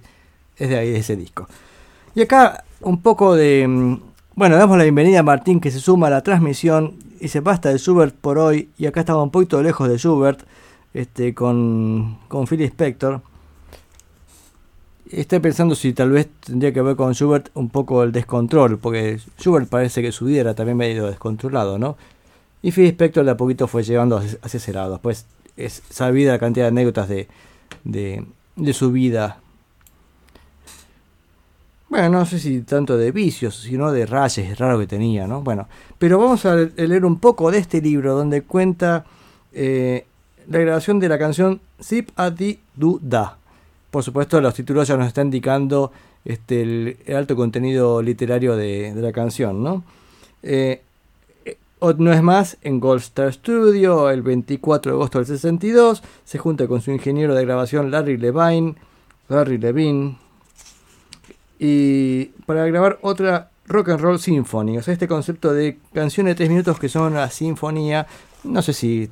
A: es de ahí, de ese disco. Y acá un poco de... mm, Bueno, damos la bienvenida a Martín que se suma a la transmisión y se basta de Schubert por hoy y acá estaba un poquito lejos de Schubert este, con, con Phil Spector. Estoy pensando si tal vez tendría que ver con Schubert un poco el descontrol, porque Schubert parece que su vida era también medio descontrolado, ¿no? Y Phil Spector de a poquito fue llevando hacia ese lado. Después es sabida la cantidad de anécdotas de, de, su vida. Bueno, no sé si tanto de vicios, sino de rayes raros que tenía, ¿no? Bueno, pero vamos a leer un poco de este libro donde cuenta eh, la grabación de la canción Zip a Di Du Da. Por supuesto, los títulos ya nos están indicando este, el, alto contenido literario de, la canción, ¿no? Eh, eh, es más, en Gold Star Studio, el 24 de agosto del 62, se junta con su ingeniero de grabación Larry Levine, Larry Levine, y para grabar otra rock and roll symphony. O sea, este concepto de canciones de tres minutos que son una sinfonía. No sé si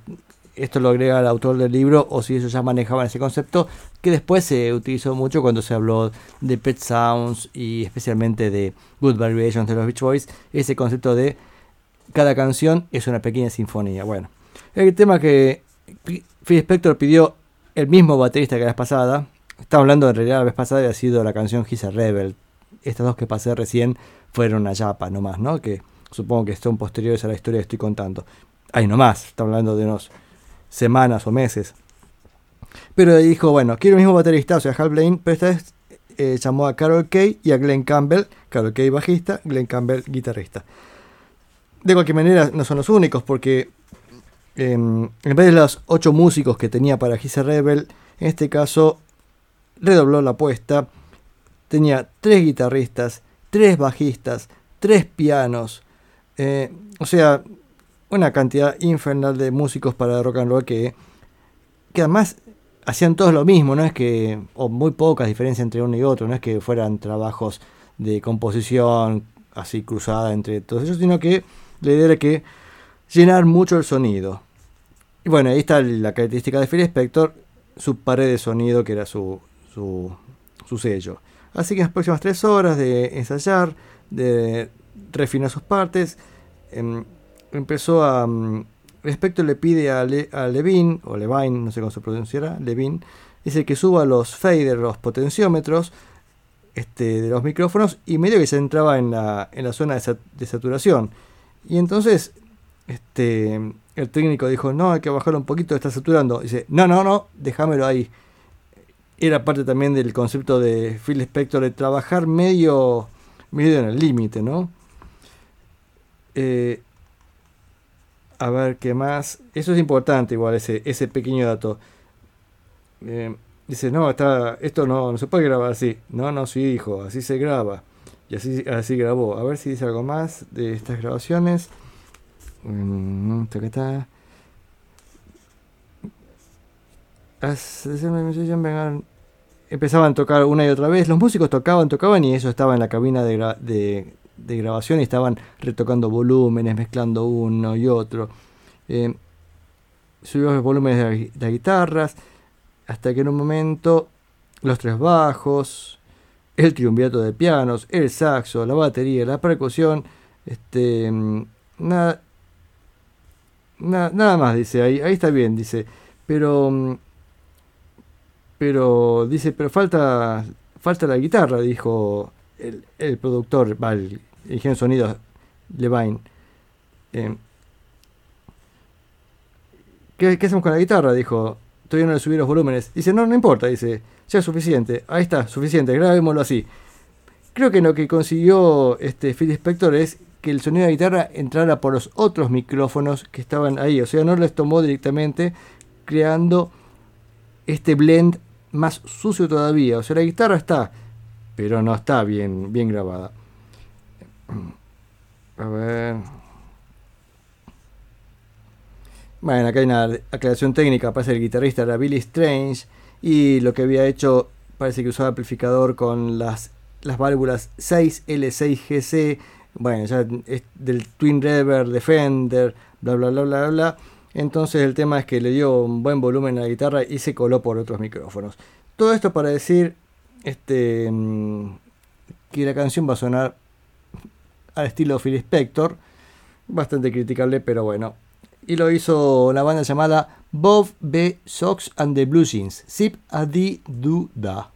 A: esto lo agrega el autor del libro o si ellos ya manejaban ese concepto que después se utilizó mucho cuando se habló de Pet Sounds y especialmente de Good Variations de los Beach Boys. Ese concepto de cada canción es una pequeña sinfonía. Bueno, el tema que Phil Spector pidió el mismo baterista que la vez pasada. Estaba hablando en realidad la vez pasada había sido la canción He's a Rebel. Estas dos que pasé recién fueron una yapa nomás, ¿no? Que supongo que son posteriores a la historia que estoy contando. Ahí nomás, está hablando de unos semanas o meses. Pero dijo, bueno, quiero el mismo baterista, o sea, Hal Blaine, pero esta vez eh, llamó a Carol Kay y a Glenn Campbell. Carol Kay bajista, Glenn Campbell guitarrista. De cualquier manera, no son los únicos, porque eh, en vez de los ocho músicos que tenía para a Rebel, en este caso redobló la apuesta. Tenía tres guitarristas, tres bajistas, tres pianos. eh, o sea, una cantidad infernal de músicos para rock and roll que, que además hacían todos lo mismo, no es que, o muy pocas diferencias entre uno y otro, no es que fueran trabajos de composición así cruzada entre todos ellos, sino que la idea era que llenar mucho el sonido. Y bueno, ahí está la característica de Phil Spector, su pared de sonido que era su, su, su sello. Así que en las próximas tres horas de ensayar, de refinar sus partes, em, empezó a... mm, Respecto le pide a, Le- a Levine, o Levine, no sé cómo se pronunciará, Levine, dice que suba los faders, los potenciómetros este, de los micrófonos y medio que se entraba en la, en la zona de saturación. Y entonces este, el técnico dijo, no, hay que bajarlo un poquito, está saturando. Dice, no, no, no, déjamelo ahí. Era parte también del concepto de Phil Spector de trabajar medio, medio en el límite, ¿no? Eh, a ver, ¿qué más? Eso es importante igual, ese, ese pequeño dato. Eh, dice, no, está, esto no, no se puede grabar así. No, no, sí, hijo, así se graba. Y así, así grabó. A ver si dice algo más de estas grabaciones. Mm, began- Empezaban a tocar una y otra vez. Los músicos tocaban, tocaban y eso estaba en la cabina de, de, de grabación y estaban retocando volúmenes, mezclando uno y otro. Eh, subió los volúmenes de, de guitarras hasta que en un momento los tres bajos, el triunvirato de pianos, el saxo, la batería, la percusión, este, mm, nada, na- nada más dice ahí, ahí está bien, dice, pero, mm, pero dice, pero falta, falta la guitarra, dijo el, productor, va, el de sonido Levine. Eh, ¿qué, hacemos con la guitarra? Dijo, todavía no le subí los volúmenes. Dice, no, no importa, dice, ya es suficiente, ahí está, suficiente, grabémoslo así. Creo que lo que consiguió este Phil Spector es que el sonido de la guitarra entrara por los otros micrófonos que estaban ahí, o sea, no les tomó directamente, creando este blend más sucio todavía. O sea, la guitarra está, pero no está bien, bien grabada. A ver. Bueno, acá hay una aclaración técnica. Parece el guitarrista era Billy Strange. Y lo que había hecho, parece que usaba amplificador con las las válvulas 6L6GC, bueno, ya es del Twin Reverb, Defender, bla bla bla bla bla. Entonces el tema es que le dio un buen volumen a la guitarra y se coló por otros micrófonos. Todo esto para decir este, mm, que la canción va a sonar al estilo Phil Spector, bastante criticable, pero bueno. Y lo hizo una banda llamada Bob B. Sox and the Blue Jeans, Zip a di da.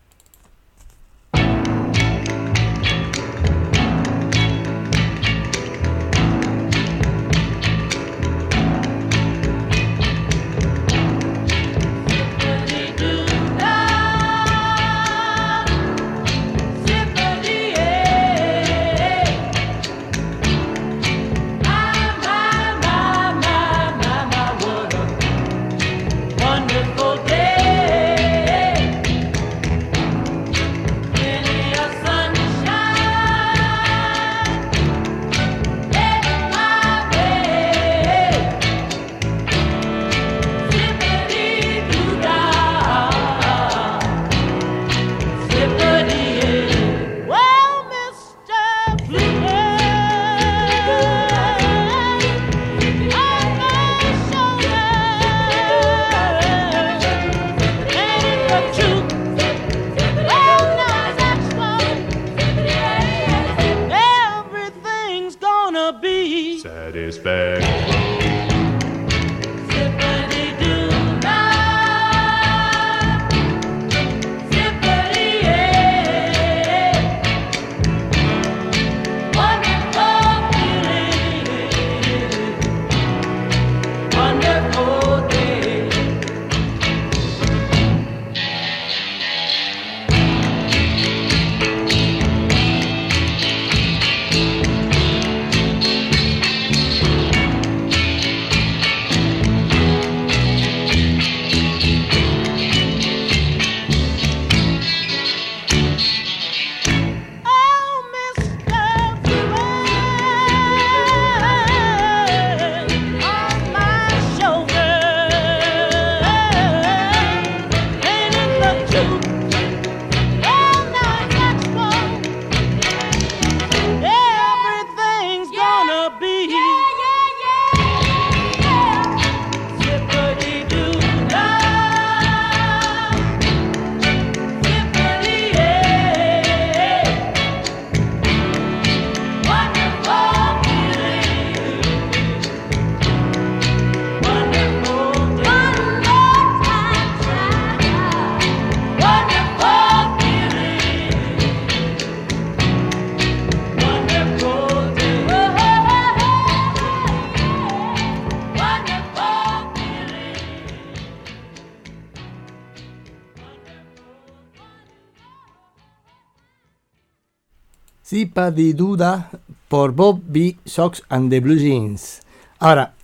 A: Di Duda por Bob. Sox and the Blue Jeans. Ahora,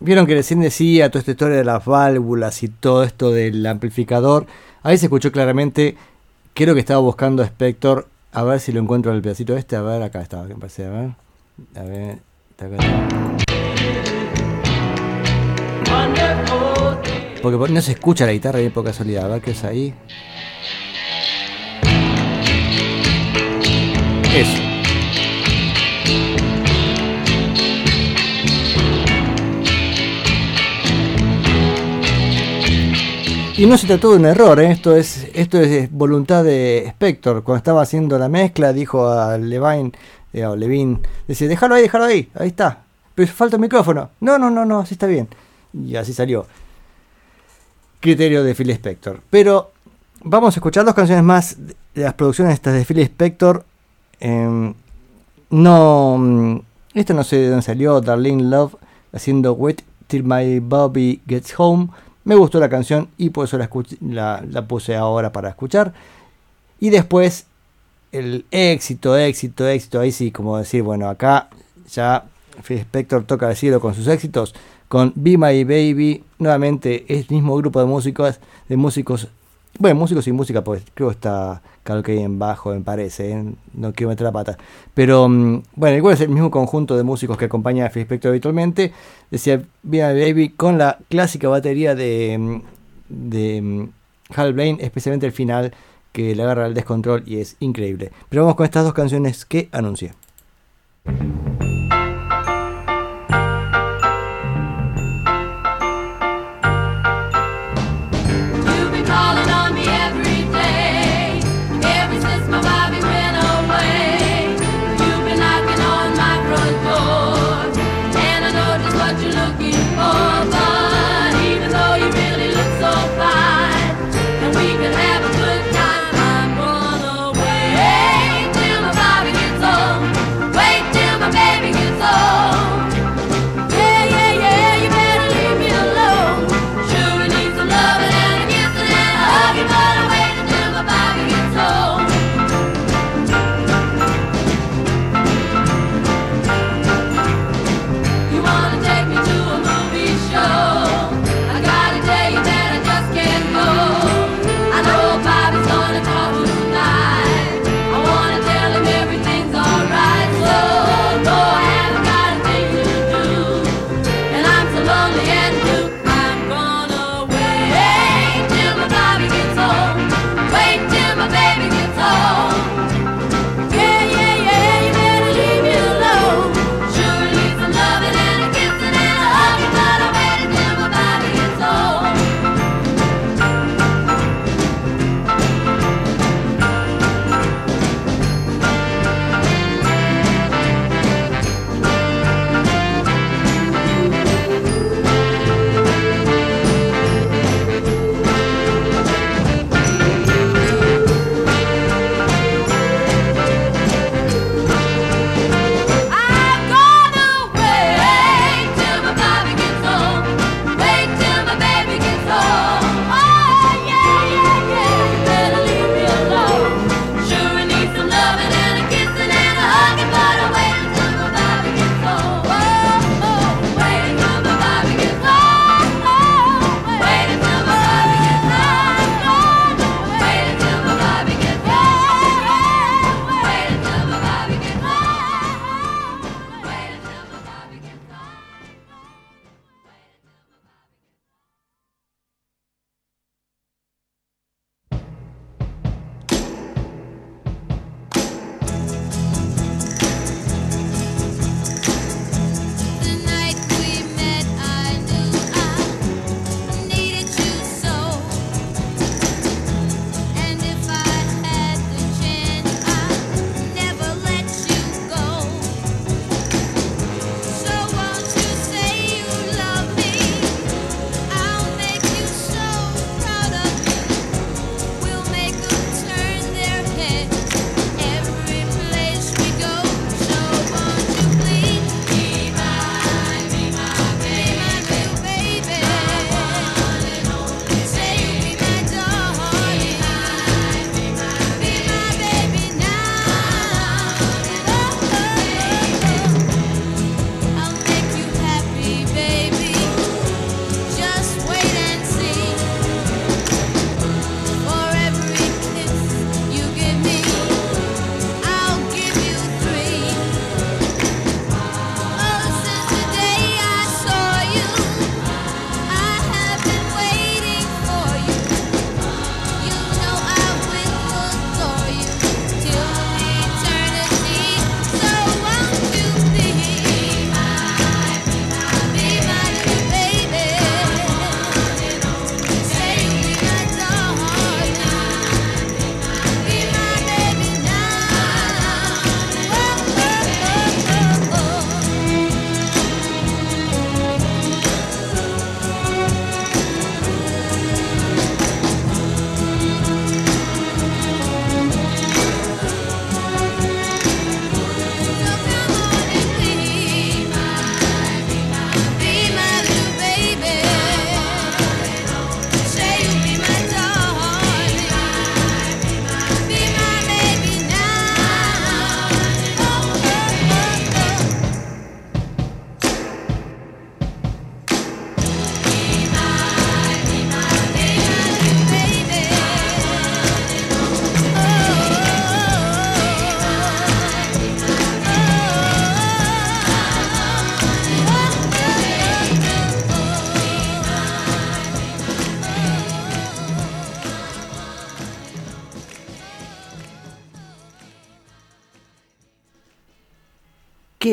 A: vieron que recién decía toda esta historia de las válvulas y todo esto del amplificador. Ahí se escuchó claramente. Creo que estaba buscando a Spector. A ver si lo encuentro en el pedacito este. A ver, acá estaba, que me parece. A ver. A ver. Porque no se escucha la guitarra bien por casualidad. A ver qué es ahí. Eso. Y no se trató de un error, ¿eh? esto es esto es voluntad de Spector. Cuando estaba haciendo la mezcla, dijo a Levine, eh, o Levine, decía, déjalo ahí, déjalo ahí, ahí está. Pero falta el micrófono. No, no, no, no, así está bien. Y así salió. Criterio de Phil Spector. Pero vamos a escuchar dos canciones más de las producciones estas de Phil Spector. Em, no, mm, esta no sé de dónde salió, Darlene Love haciendo Wait Till My Bobby Gets Home. Me gustó la canción y por eso la, la, la puse ahora para escuchar. Y después el éxito, éxito, éxito. Ahí sí, como decir, bueno, acá ya Phil Spector toca el cielo con sus éxitos. Con Be My Baby, nuevamente el mismo grupo de músicos, de músicos, bueno, músicos y música, pues creo que está Carl Kay en bajo, me parece, ¿eh? no quiero meter la pata. Pero mm, bueno, igual es el mismo conjunto de músicos que acompaña a Phil Spector habitualmente. Decía My Baby con la clásica batería de, mm, de mm, Hal Blaine, especialmente el final,
D: que le agarra el descontrol y es increíble. Pero vamos con estas dos canciones que anuncié.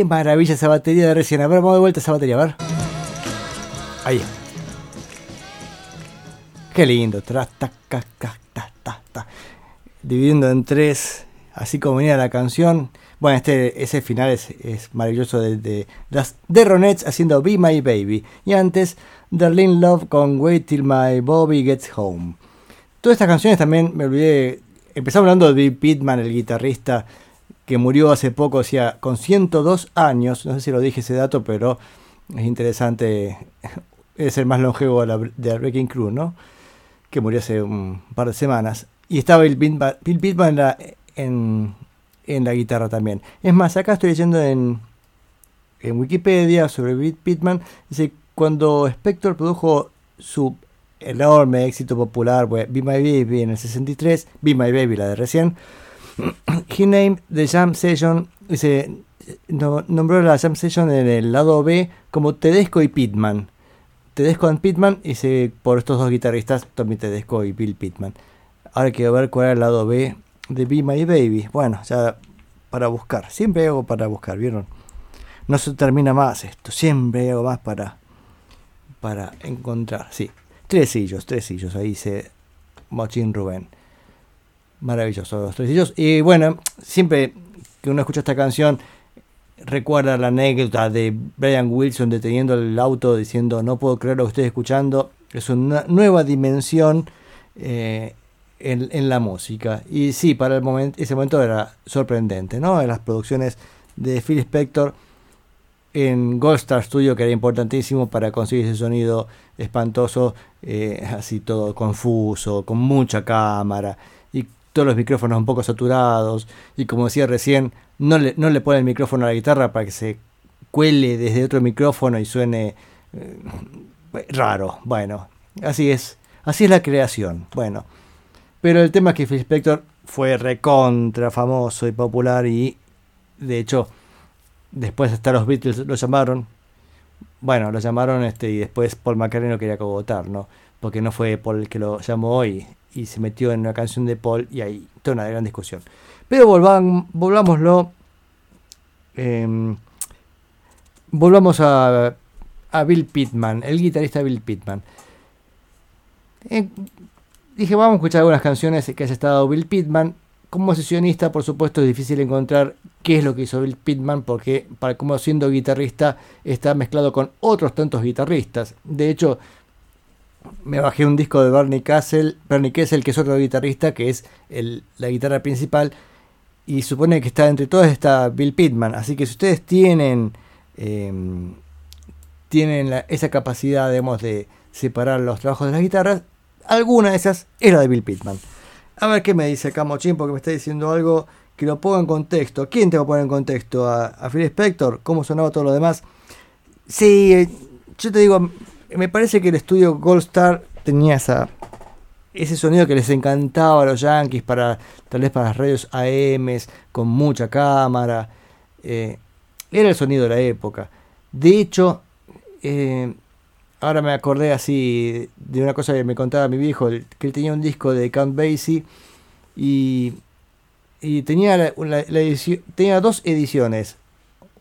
A: Maravilla esa batería de recién. A ver, vamos de vuelta esa batería, a ver. Ahí. Qué lindo. Dividiendo en tres, así como venía la canción. Bueno, este, ese final es, maravilloso de, de The Ronettes haciendo Be My Baby. Y antes, Darlene Love con Wait Till My Bobby Gets Home. Todas estas canciones también me olvidé. Empezamos hablando de Bill Pittman, el guitarrista que murió hace poco, sea, con 102 años. No sé si lo dije ese dato, pero es interesante. [LAUGHS] Es el más longevo de la, Wrecking Crew, ¿no? Que murió hace un par de semanas. Y estaba Bill Pittman, en, la, en, la guitarra también. Es más, acá estoy leyendo en, en Wikipedia sobre Bill Pittman. Dice, cuando Spector produjo su enorme éxito popular, Be My Baby en el 63, Be My Baby, la de recién, he named the jam session, dice, no- nombró la jam session en el lado B como Tedesco y Pittman. Tedesco and Pittman, dice, por estos dos guitarristas, Tommy Tedesco y Bill Pittman. Ahora quiero ver cuál era el lado B de Be My Baby. Bueno, ya para buscar. Siempre hago para buscar, ¿vieron? No se termina más esto. Siempre hago más para, para encontrar. Sí. Tres sillos, tres sillos. Ahí dice Mochín Rubén. Maravilloso los tres sillos. Y bueno, siempre que uno escucha esta canción, recuerda la anécdota de Brian Wilson deteniendo el auto diciendo no puedo creer lo que estoy escuchando. Es una nueva dimensión eh, en, en la música. Y sí, para el momento, ese momento era sorprendente, ¿no? En las producciones de Phil Spector en Gold Star Studio, que era importantísimo para conseguir ese sonido espantoso, eh, así todo confuso, con mucha cámara todos los micrófonos un poco saturados. Y como decía recién, no le, no le pone el micrófono a la guitarra para que se cuele desde otro micrófono y suene eh, raro. Bueno, así es, así es la creación. Bueno, pero el tema es que Phil Spector fue recontra famoso y popular y de hecho después hasta los Beatles lo llamaron. Bueno, lo llamaron este y después Paul McCartney no quería cogotar, ¿no? Porque no fue Paul el que lo llamó hoy y se metió en una canción de Paul y ahí toda una gran discusión. Pero volvan, volvámoslo. em, volvamos a, Bill Pittman, el guitarrista Bill Pittman. Dije, vamos a escuchar algunas canciones que haya estado Bill Pittman. Como sesionista, por supuesto, es difícil encontrar qué es lo que hizo Bill Pittman, porque para como siendo guitarrista está mezclado con otros tantos guitarristas. De hecho, me bajé un disco de Bernie Castle, Bernie Kessel, que es otro guitarrista, que es el- la guitarra principal, y supone que está entre todas está Bill Pittman. Así que si ustedes tienen em, tienen esa capacidad, digamos, de separar los trabajos de las guitarras, alguna de esas es la de Bill Pittman. A ver qué me dice acá Mochín, porque me está diciendo algo que lo ponga en contexto. ¿Quién te va a poner en contexto? ¿A, a Phil Spector? ¿Cómo sonaba todo lo demás? Sí, eh, yo te digo, me parece que el estudio Gold Star tenía esa, ese sonido que les encantaba a los Yankees para tal vez para las radios AM con mucha cámara. eh, era el sonido de la época. De hecho, eh, ahora me acordé así de una cosa que me contaba mi viejo, que él tenía un disco de Count Basie y, tenía, la, la- la edici- tenía dos ediciones.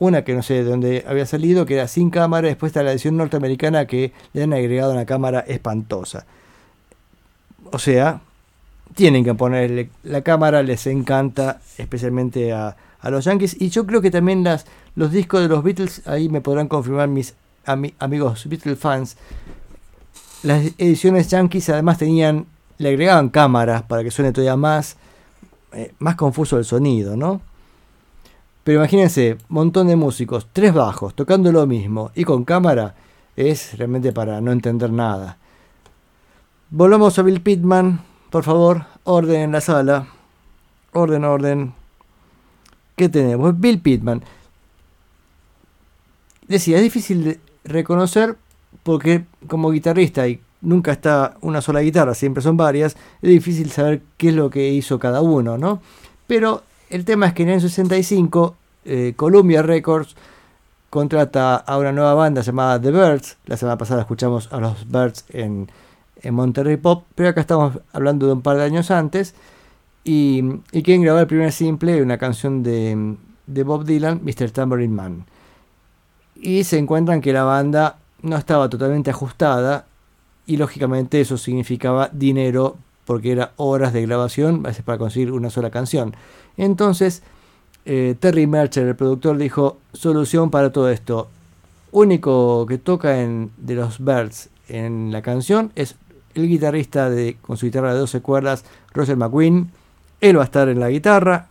A: Una que no sé de dónde había salido, que era sin cámara, después está la edición norteamericana que le han agregado una cámara espantosa. O sea, tienen que ponerle la cámara, les encanta, especialmente a, a los Yankees. Y yo creo que también las, los discos de los Beatles, ahí me podrán confirmar mis ami- amigos Beatles fans. Las ediciones Yankees además tenían, le agregaban cámaras para que suene todavía más, eh, más confuso el sonido, ¿no? Pero imagínense, montón de músicos, tres bajos, tocando lo mismo y con cámara, es realmente para no entender nada. Volvamos a Bill Pittman, por favor, orden en la sala. Orden, orden. ¿Qué tenemos? Bill Pittman. Decía, es difícil de reconocer porque como guitarrista y nunca está una sola guitarra, siempre son varias, es difícil saber qué es lo que hizo cada uno, ¿no? Pero el tema es que en el 65 eh, Columbia Records contrata a una nueva banda llamada The Birds. La semana pasada escuchamos a los Birds en, en Monterrey Pop, pero acá estamos hablando de un par de años antes. Y, quieren grabar el primer simple, una canción de, de Bob Dylan, Mr. Tambourine Man. Y se encuentran que la banda no estaba totalmente ajustada y lógicamente eso significaba dinero porque era horas de grabación a veces para conseguir una sola canción. Entonces eh, Terry Mercher, el productor, dijo, solución para todo esto. Único que toca en, de los Birds en la canción es el guitarrista con su guitarra de 12 cuerdas, Roger McQueen. Él va a estar en la guitarra.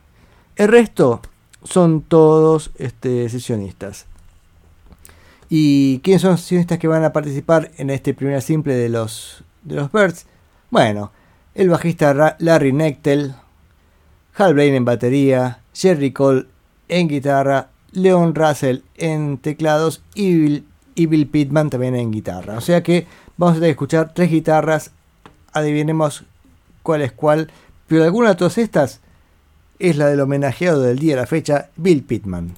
A: El resto son todos este, sesionistas. ¿Y quiénes son los sesionistas que van a participar en este primer simple de los, de los Birds? Bueno, el bajista Larry Nectel, Hal Blaine en batería, Jerry Cole en guitarra, Leon Russell en teclados y Bill, y Bill Pittman también en guitarra. O sea que vamos a escuchar tres guitarras, adivinemos cuál es cuál, pero alguna de todas estas es la del homenajeado del día de la fecha, Bill Pittman.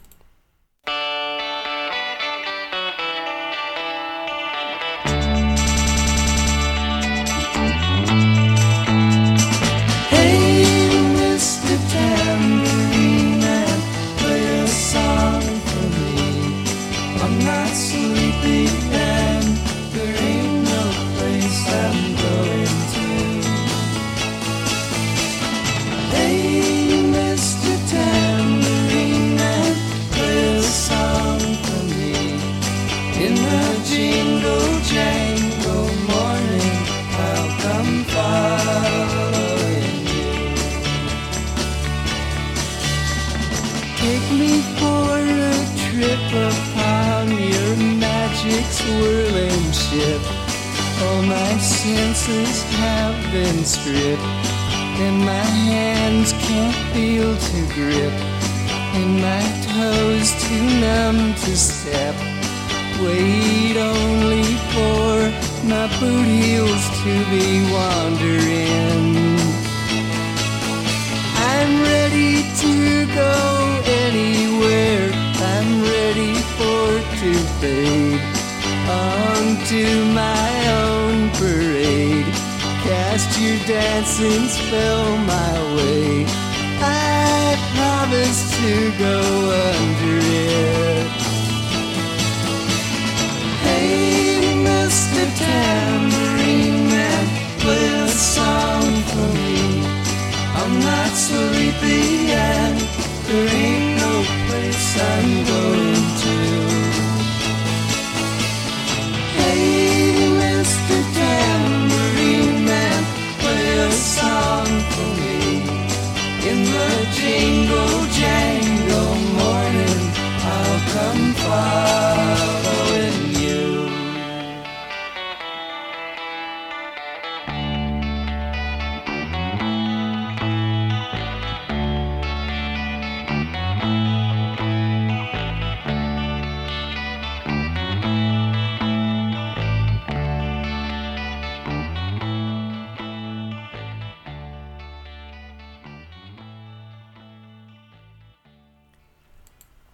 C: Senses have been stripped, and my hands can't feel to grip, and my toes too numb to step. Wait only for my boot heels to be wandering. I'm ready to go anywhere. I'm ready for to fade onto my own parade. Cast your dancing spell my way. I promise to go under it. Hey, Mr. Tambourine Man, play a song for me. I'm not sleepy and there ain't no place I'm going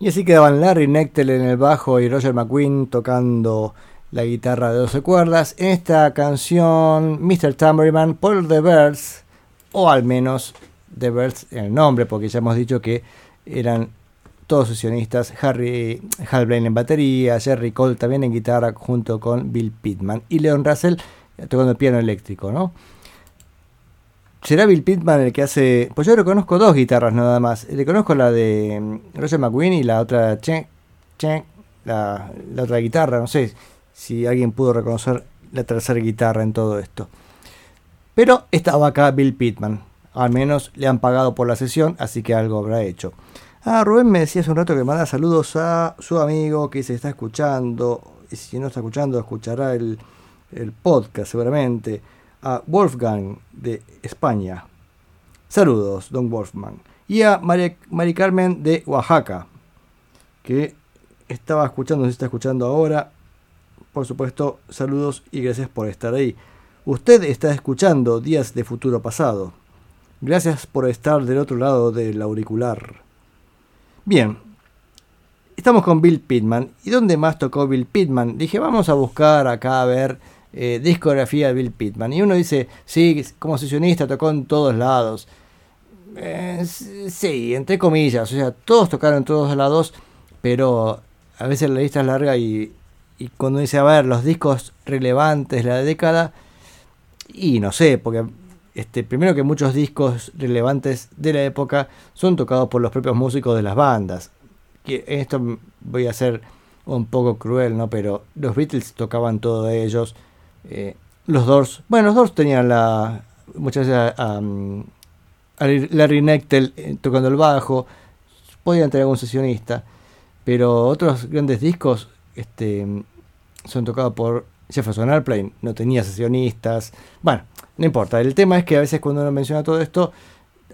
A: Y así quedaban Larry Nectel en el bajo y Roger McQueen tocando la guitarra de 12 cuerdas. En esta canción, Mr. Tambourine Man por The Birds, o al menos The Birds en el nombre, porque ya hemos dicho que eran todos sesionistas. Harry Hal Blaine en batería, Jerry Cole también en guitarra junto con Bill Pittman y Leon Russell tocando el piano eléctrico, ¿no? ¿Será Bill Pittman el que hace.? Pues yo reconozco dos guitarras nada más. Le conozco la de mm, Roger McQueen y la otra. Che, che, la, la otra guitarra. No sé si alguien pudo reconocer la tercera guitarra en todo esto. Pero estaba acá Bill Pittman. Al menos le han pagado por la sesión, así que algo habrá hecho. Ah, Rubén me decía hace un rato que manda saludos a su amigo que se está escuchando. Y si no está escuchando, escuchará el, el podcast seguramente a Wolfgang de España. Saludos, don Wolfgang. Y a María, Mari Carmen de Oaxaca, que estaba escuchando, se está escuchando ahora. Por supuesto, saludos y gracias por estar ahí. Usted está escuchando Días de Futuro Pasado. Gracias por estar del otro lado del auricular. Bien, estamos con Bill Pittman. ¿Y dónde más tocó Bill Pittman? Dije, vamos a buscar acá a ver eh, discografía de Bill Pittman. Y uno dice, sí, como sesionista tocó en todos lados. Eh, sí, entre comillas. O sea, todos tocaron en todos lados, pero a veces la lista es larga y, y cuando dice, a ver, los discos relevantes de la década, y no sé, porque este, primero que muchos discos relevantes de la época son tocados por los propios músicos de las bandas. Que esto voy a ser un poco cruel, ¿no? Pero los Beatles tocaban todo de ellos. Eh, los Doors, bueno, los Doors tenían la muchas veces a, mm, Larry Nectel eh, tocando el bajo, podían tener algún sesionista, pero otros grandes discos este, son tocados por Jefferson Airplane, no tenía sesionistas, bueno, no importa, el tema es que a veces cuando uno menciona todo esto,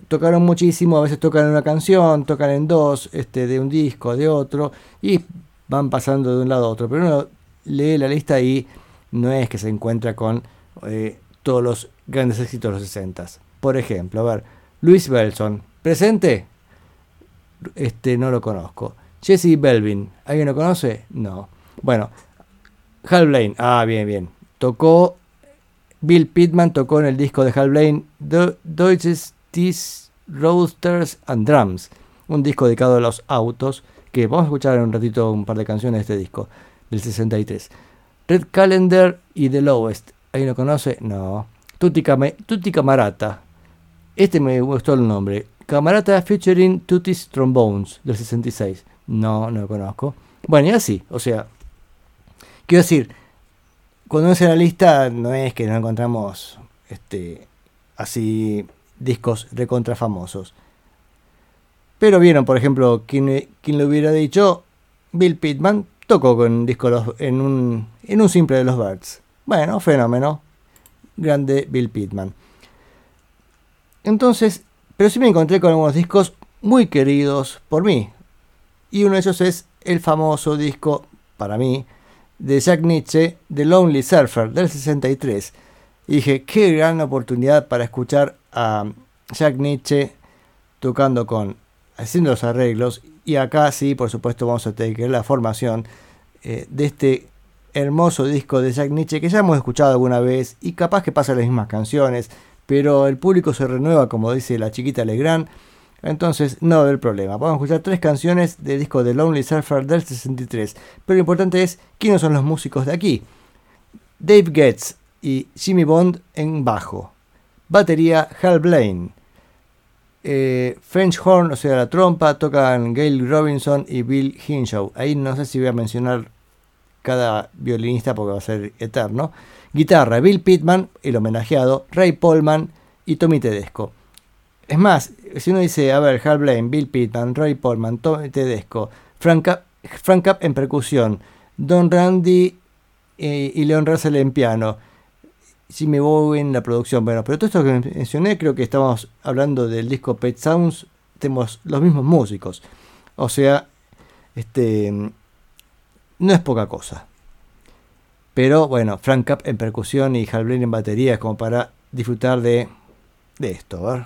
A: tocaron muchísimo, a veces tocan una canción, tocan en dos, este, de un disco, de otro, y van pasando de un lado a otro, pero uno lee la lista y no es que se encuentra con eh, todos los grandes éxitos de los 60. Por ejemplo, a ver, Luis Belson, presente, este no lo conozco. Jesse Belvin, ¿alguien lo conoce? No. Bueno, Hal Blaine, ah, bien, bien. Tocó, Bill Pittman tocó en el disco de Hal Blaine, Do- Deutsches Tees, Roadsters and Drums, un disco dedicado a los autos, que vamos a escuchar en un ratito un par de canciones de este disco, del 63. Red Calendar y The Lowest, ¿alguien lo conoce? No. Tutti, Came- Tutti Camarata, este me gustó el nombre. Camarata featuring Tutis Trombones del 66. No, no lo conozco. Bueno, y así, o sea, quiero decir, cuando uno hace la lista, no es que no encontramos este, así discos recontra famosos. Pero vieron, por ejemplo, quien, quien lo hubiera dicho, Bill Pittman tocó con un disco de los- en, un, en un simple de los Birds. Bueno, fenómeno. Grande Bill Pittman. Entonces, pero sí me encontré con algunos discos muy queridos por mí. Y uno de ellos es el famoso disco, para mí, de Jack Nietzsche, The Lonely Surfer, del 63. Y dije, qué gran oportunidad para escuchar a Jack Nietzsche tocando con, haciendo los arreglos. Y acá sí, por supuesto, vamos a tener que ver la formación eh, de este hermoso disco de Jack Nietzsche que ya hemos escuchado alguna vez y capaz que pasan las mismas canciones, pero el público se renueva, como dice la chiquita Legrand, entonces no va a haber problema. Vamos a escuchar tres canciones del disco de Lonely Surfer del 63, pero lo importante es quiénes son los músicos de aquí. Dave Getz y Jimmy Bond en bajo, batería Hal Blaine, eh, French Horn, o sea, la trompa, tocan Gail Robinson y Bill Hinshaw. Ahí no sé si voy a mencionar cada violinista porque va a ser eterno. Guitarra, Bill Pittman, el homenajeado, Ray Polman y Tommy Tedesco. Es más, si uno dice, a ver, Hal Blaine, Bill Pittman, Ray Polman, Tommy Tedesco, Frank Frank en percusión, Don Randy eh, y Leon Russell en piano, Jimmy Bowen en la producción. Bueno, pero todo esto que mencioné, creo que estamos hablando del disco Pet Sounds, tenemos los mismos músicos. O sea, este no es poca cosa. Pero bueno, Frank Cap en percusión y Hal en batería es como para disfrutar de, de esto. Ver.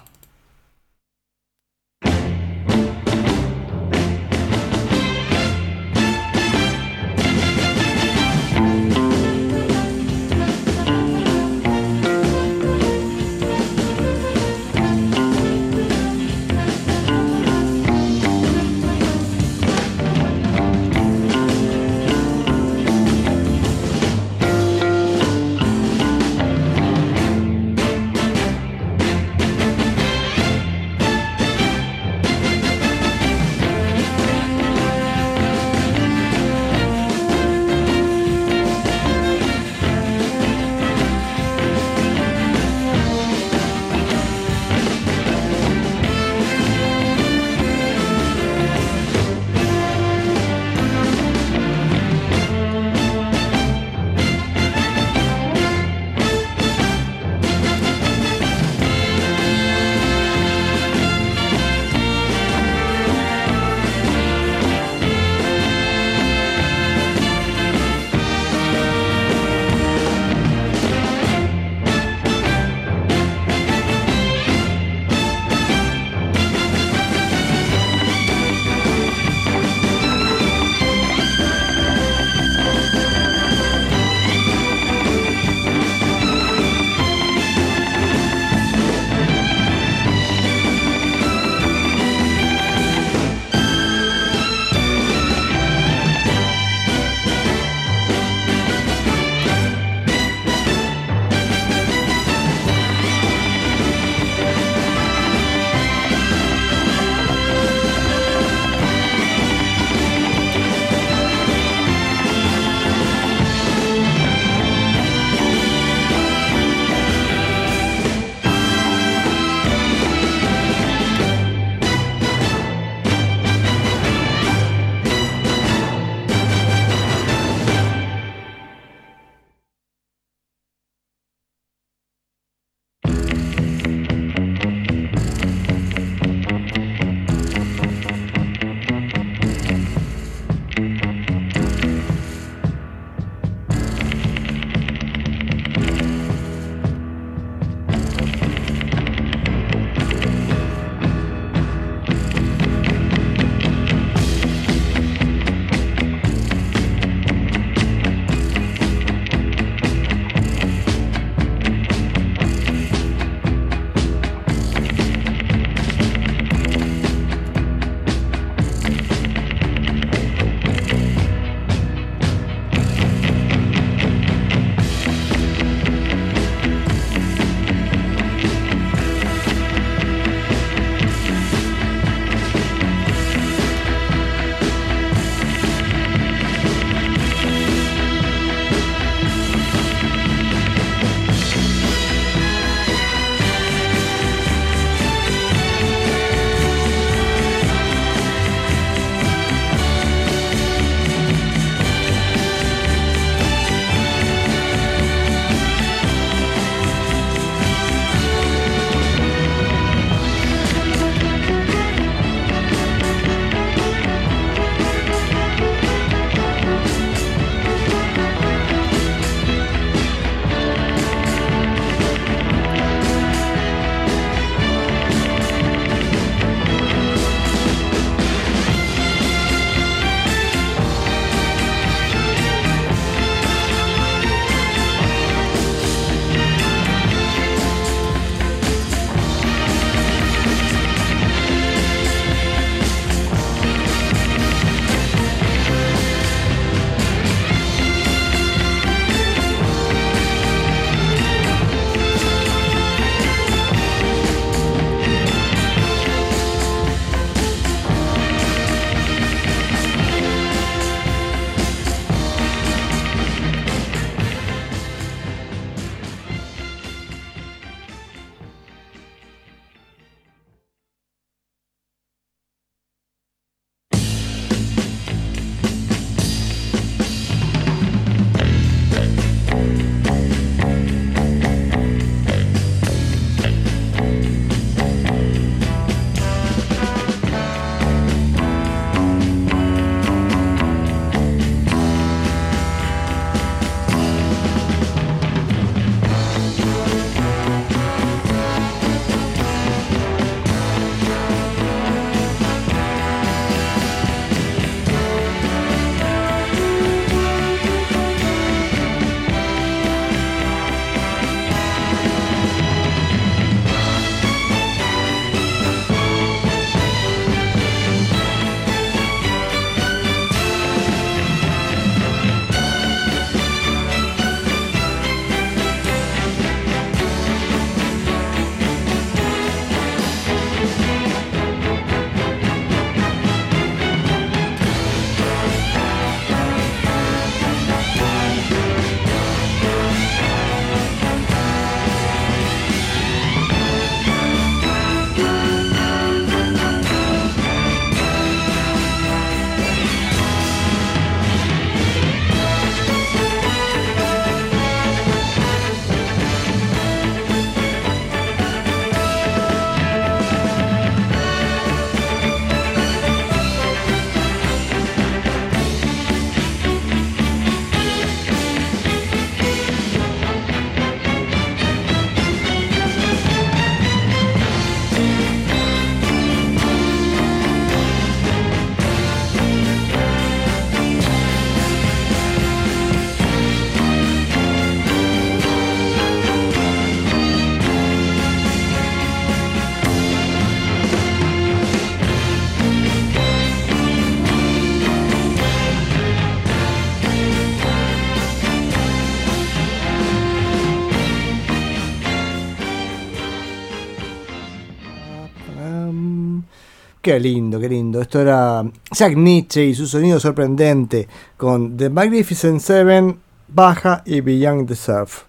A: Qué lindo, qué lindo. Esto era Jack Nietzsche y su sonido sorprendente con The Magnificent Seven, baja y Beyond the Surf.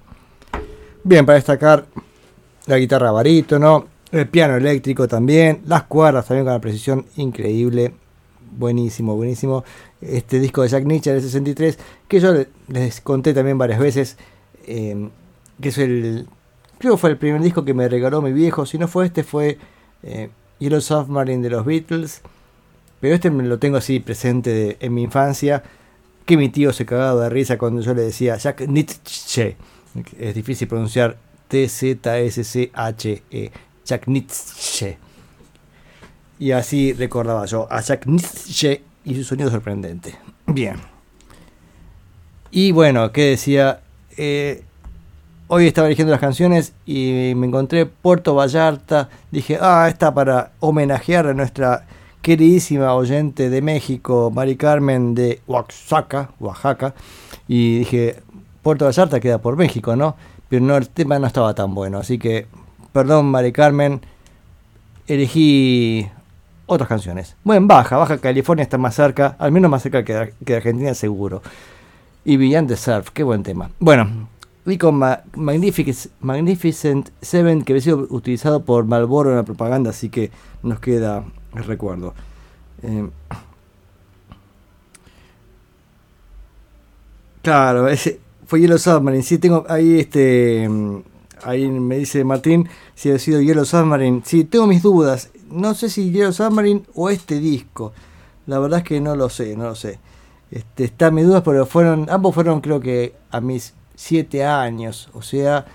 A: Bien, para destacar la guitarra barítono, el piano eléctrico también, las cuerdas también con la precisión increíble. Buenísimo, buenísimo. Este disco de Jack Nietzsche del 63, que yo le- les conté también varias veces, eh, que es el. Creo que fue el primer disco que me regaló mi viejo. Si no fue este, fue eh, Yellow Submarine de los Beatles. Pero este me lo tengo así presente en mi infancia. Que mi tío se cagaba de risa cuando yo le decía Jack Nietzsche. Es difícil pronunciar T-Z-S-C-H-E. Jack. Y así recordaba yo a Jack Nietzsche y su sonido sorprendente. Bien. Y bueno, ¿qué decía? Eh, hoy estaba eligiendo las canciones y me encontré Puerto Vallarta. Dije, ah, está para homenajear a nuestra queridísima oyente de México, Mari Carmen de Oaxaca, Oaxaca. Y dije, Puerto Vallarta queda por México, ¿no? Pero no, el tema no estaba tan bueno. Así que, perdón, Mari Carmen, elegí otras canciones. Bueno, Baja, Baja California está más cerca, al menos más cerca que, de- de Argentina seguro. Y Beyond the Surf, qué buen tema. Bueno, con Ma- Magnific- Magnificent Seven, que había sido utilizado por Malboro en la propaganda, así que nos queda el recuerdo. Eh, claro, ese fue Yellow Submarine. Sí, tengo ahí este. mm, Ahí me dice Martín si ha sido Yellow Submarine. Sí, tengo mis dudas. No sé si Yellow Submarine o este disco. La verdad es que no lo sé, no lo sé. Este, están mis dudas, pero fueron, ambos fueron creo que a mis 7 años. O sea,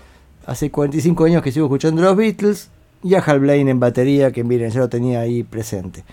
A: hace 45 años que sigo escuchando los Beatles y a Hal Blaine en batería, que miren, ya lo tenía ahí presente.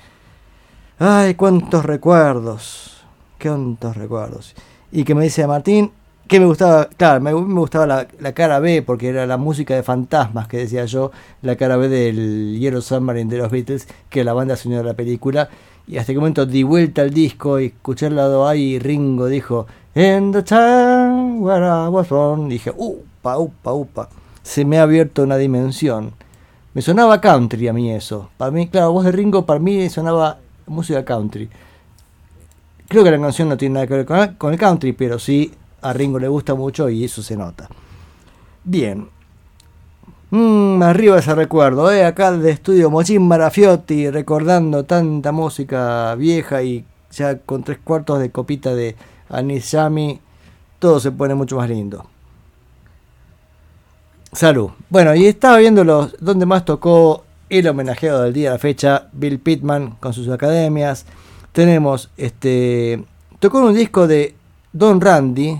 A: Ay, cuántos recuerdos. Cuántos recuerdos. Y que me dice Martín que me gustaba, claro, me, me gustaba la, la cara B, porque era la música de fantasmas que decía yo, la cara B del Yellow Submarine de los Beatles, que la banda sonora de la película. Y hasta que momento di vuelta al disco y escuché el lado A y Ringo dijo, In the town where I was born. Dije, upa, upa, upa. Se me ha abierto una dimensión. Me sonaba country a mí eso. Para mí, claro, voz de Ringo para mí sonaba música country. Creo que la canción no tiene nada que ver con, el country, pero sí a Ringo le gusta mucho y eso se nota. Bien. Mm, arriba ese recuerdo, eh, acá de estudio Mochín Marafiotti, recordando tanta música vieja y ya con tres cuartos de copita de Anis Yami, todo se pone mucho más lindo. Salud. Bueno, y estaba viendo los donde más tocó el homenajeado del día de la fecha, Bill Pittman con sus academias. Tenemos este tocó un disco de Don Randy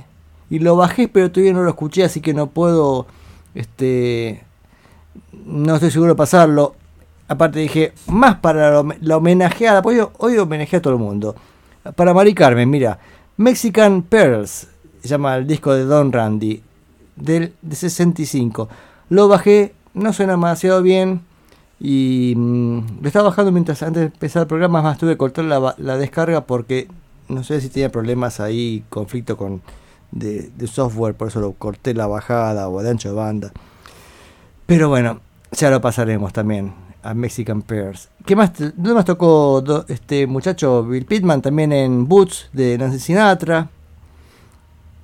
A: y lo bajé, pero todavía no lo escuché, así que no puedo este no estoy seguro de pasarlo. Aparte dije, más para la, hom- la homenajeada, pues hoy, hoy a todo el mundo. Para Mari Carmen, mira, Mexican Pearls, se llama el disco de Don Randy, del de 65. Lo bajé, no suena demasiado bien y mm, lo estaba bajando mientras antes de empezar el programa, más tuve que cortar la, descarga porque no sé si tenía problemas ahí, conflicto con de, de software, por eso lo corté la bajada o de ancho de banda. Pero bueno, ya lo pasaremos también a Mexican Pears. ¿Qué más? ¿Dónde más tocó do- este muchacho Bill Pittman? También en Boots de Nancy Sinatra.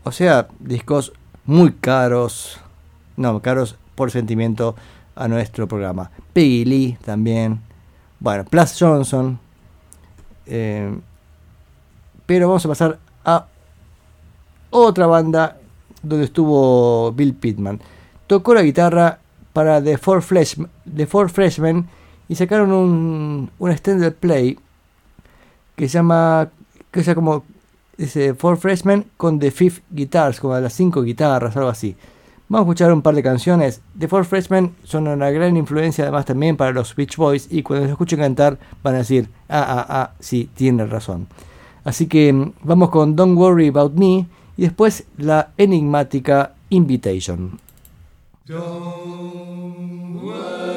A: O sea, discos muy caros. No, caros por sentimiento a nuestro programa. Peggy Lee también. Bueno, Plus Johnson. Eh, pero vamos a pasar a otra banda donde estuvo Bill Pittman. Tocó la guitarra para The Four, Flesh, Freshmen y sacaron un, un extended play que se llama que sea como dice Four Freshmen con The Fifth Guitars, como las cinco guitarras, algo así. Vamos a escuchar un par de canciones. The Four Freshmen son una gran influencia además también para los Beach Boys y cuando los escuchen cantar van a decir, ah, ah, ah, sí, tiene razón. Así que mm, vamos con Don't Worry About Me y después la enigmática Invitation.
C: Don't worry.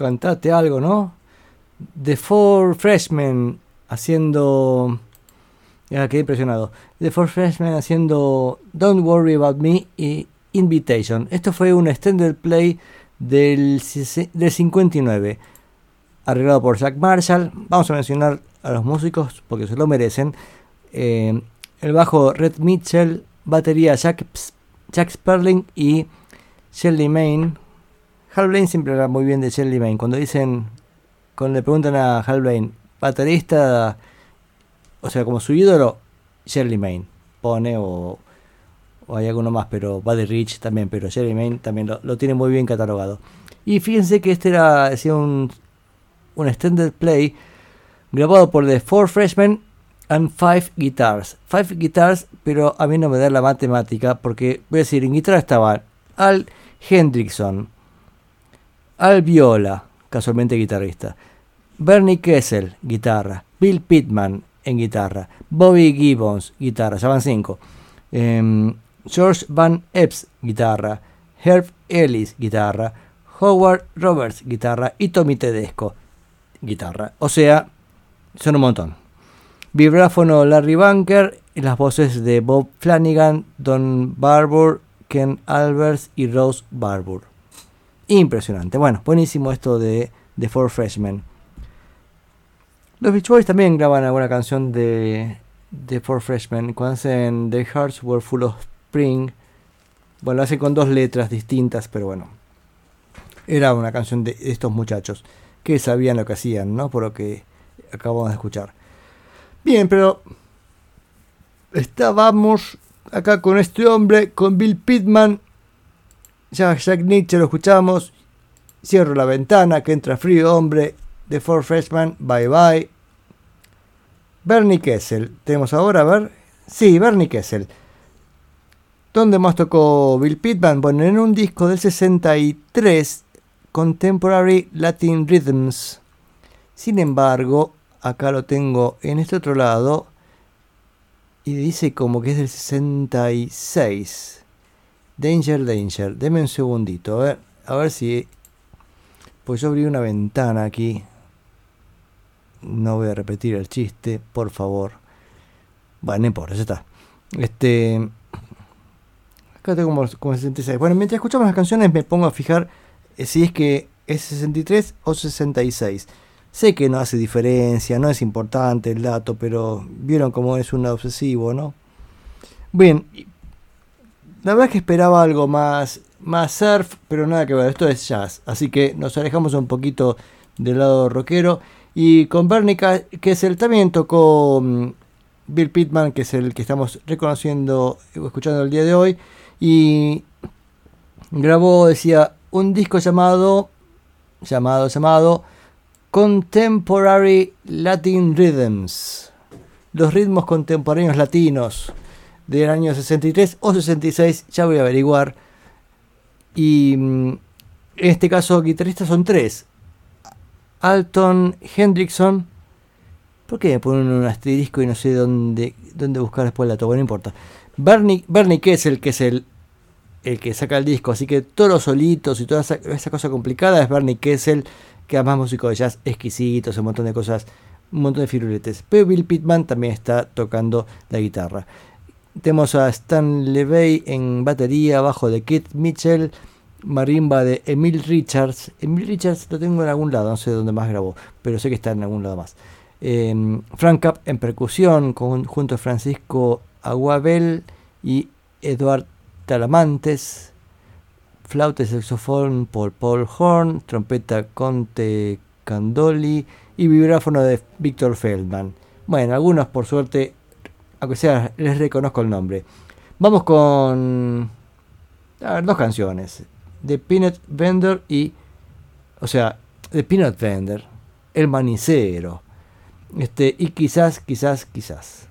A: Cantate algo, ¿no? The Four Freshmen haciendo. Ya quedé impresionado. The Four Freshmen haciendo Don't Worry About Me y Invitation. Esto fue un extended play del, del 59, arreglado por Jack Marshall. Vamos a mencionar a los músicos porque se lo merecen. Eh, el bajo Red Mitchell, batería Jack, Jack Sperling y Shirley Main. Hal Blaine siempre habla muy bien de Shirley Main. Cuando dicen, cuando le preguntan a Hal Blaine, baterista, o sea, como su ídolo, Shirley Main. Pone o, o hay alguno más, pero Buddy Rich también, pero Shirley Main también lo, lo tiene muy bien catalogado. Y fíjense que este era decía, un, un extended play grabado por The Four Freshmen and Five Guitars. Five Guitars, pero a mí no me da la matemática porque, voy a decir, en guitarra estaban Al Hendrickson, Al Viola, casualmente guitarrista, Bernie Kessel, guitarra, Bill Pittman en guitarra, Bobby Gibbons, guitarra, ya van cinco, Em, George Van Epps, guitarra, Herb Ellis, guitarra, Howard Roberts, guitarra. Y Tommy Tedesco, guitarra. O sea, son un montón. Vibráfono Larry Bunker y las voces de Bob Flanagan, Don Barbour, Ken Albers y Rose Barbour. Impresionante. Bueno, buenísimo esto de The Four Freshmen. Los Beach Boys también graban alguna canción de The Four Freshmen. Cuando hacen The Hearts Were Full of Spring. Bueno, lo hacen con dos letras distintas, pero bueno. Era una canción de estos muchachos que sabían lo que hacían, ¿no? Por lo que acabamos de escuchar. Bien, pero estábamos acá con este hombre, con Bill Pittman. Ya Jack Nietzsche lo escuchamos. Cierro la ventana, que entra frío, hombre. The Four Freshmen, bye bye. Bernie Kessel, tenemos ahora, a ver. Sí, Bernie Kessel. ¿Dónde más tocó Bill Pittman? Bueno, en un disco del 63, Contemporary Latin Rhythms. Sin embargo, acá lo tengo en este otro lado y dice como que es del 66. Danger, danger. Deme un segundito, a ver, a ver si. Pues yo abrí una ventana aquí. No voy a repetir el chiste, por favor. Bueno, no importa, ya está. Este. Acá tengo como, como 66. Bueno, mientras escuchamos las canciones me pongo a fijar eh, si es que es 63 o 66. Sé que no hace diferencia, no es importante el dato, pero vieron cómo es un obsesivo, ¿no? Bien, la verdad es que esperaba algo más, más surf, pero nada que ver, esto es jazz. Así que nos alejamos un poquito del lado rockero. Y con Bernie, Ca- que es el también tocó mm, Bill Pittman, que es el que estamos reconociendo, o escuchando el día de hoy. Y grabó, decía, un disco llamado, llamado, llamado Contemporary Latin Rhythms. Los ritmos contemporáneos latinos del año 63 o 66, ya voy a averiguar. Y mm, en este caso, guitarristas son tres: Alton Hendrickson. ¿Por qué me ponen un asterisco y no sé dónde, dónde buscar después dato? Bueno, no importa. Bernie, Bernie Kessel, que es el, el que saca el disco, así que todos los solitos y toda esa, esa cosa complicada es Bernie Kessel, que además músico de jazz exquisitos, un montón de cosas, un montón de firuletes. Pero Bill Pittman también está tocando la guitarra. Tenemos a Stan Levey en batería, bajo de Keith Mitchell, marimba de Emil Richards. Emil Richards lo tengo en algún lado, no sé dónde más grabó, pero sé que está en algún lado más. Eh, Frank Capp en percusión, con, junto a Francisco Aguabel y Eduard Talamantes. Flauta y saxofón por Paul Horn, trompeta Conte Candoli y vibráfono de Víctor Feldman. Bueno, algunos por suerte, aunque sea, les reconozco el nombre. Vamos con a ver, dos canciones. The Peanut Vendor y... O sea, The Peanut Vendor. El manicero. Este, y quizás, quizás, quizás.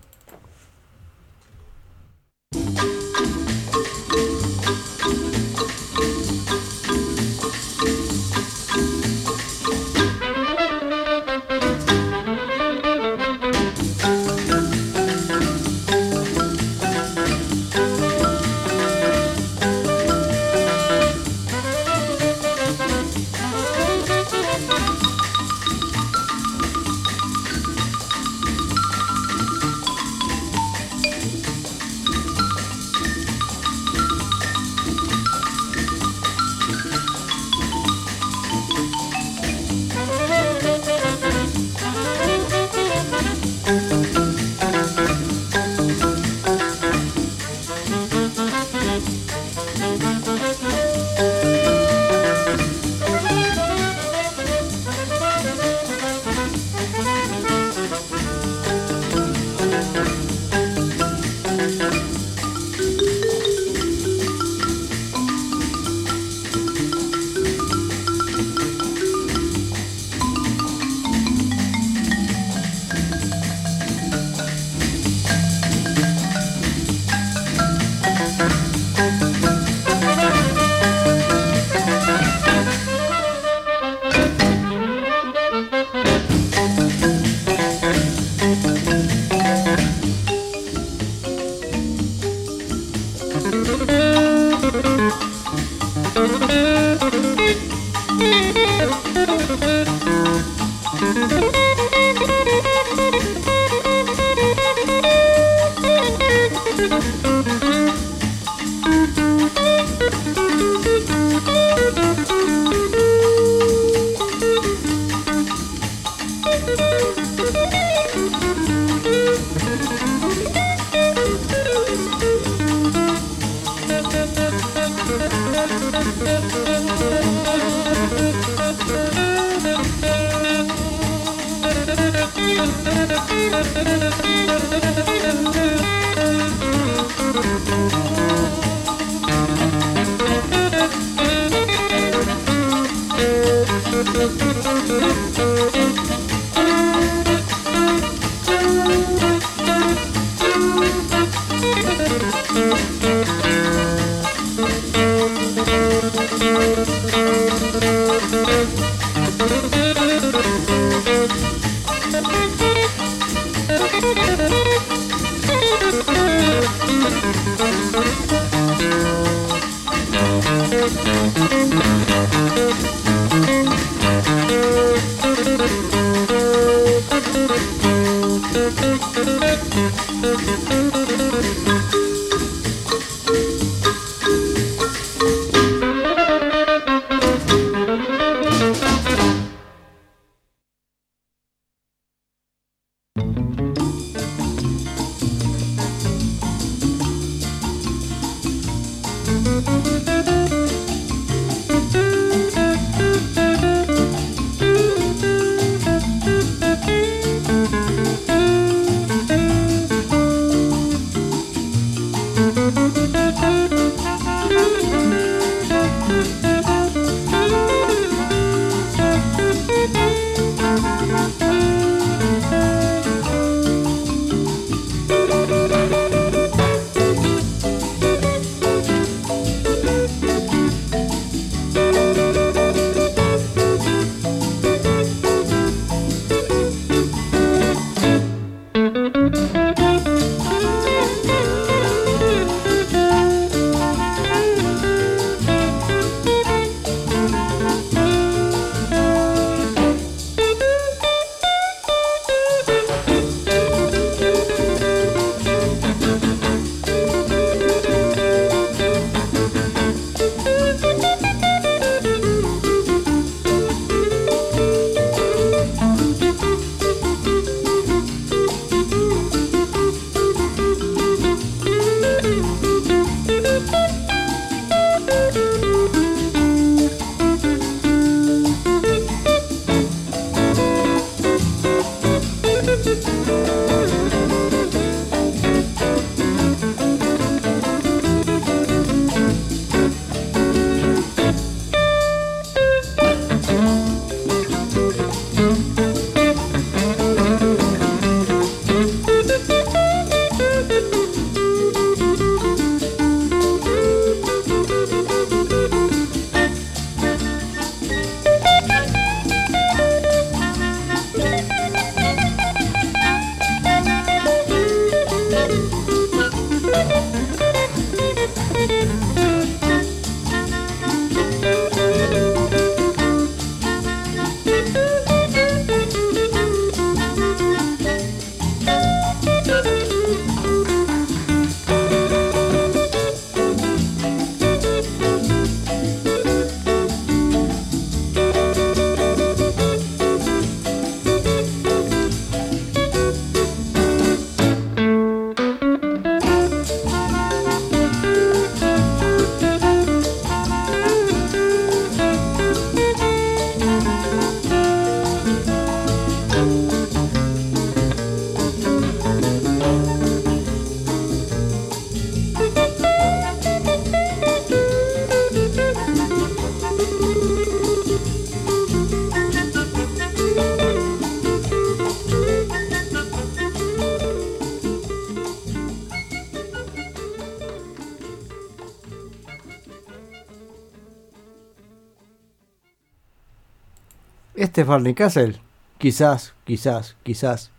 A: Barney Castle. Quizás, quizás, quizás.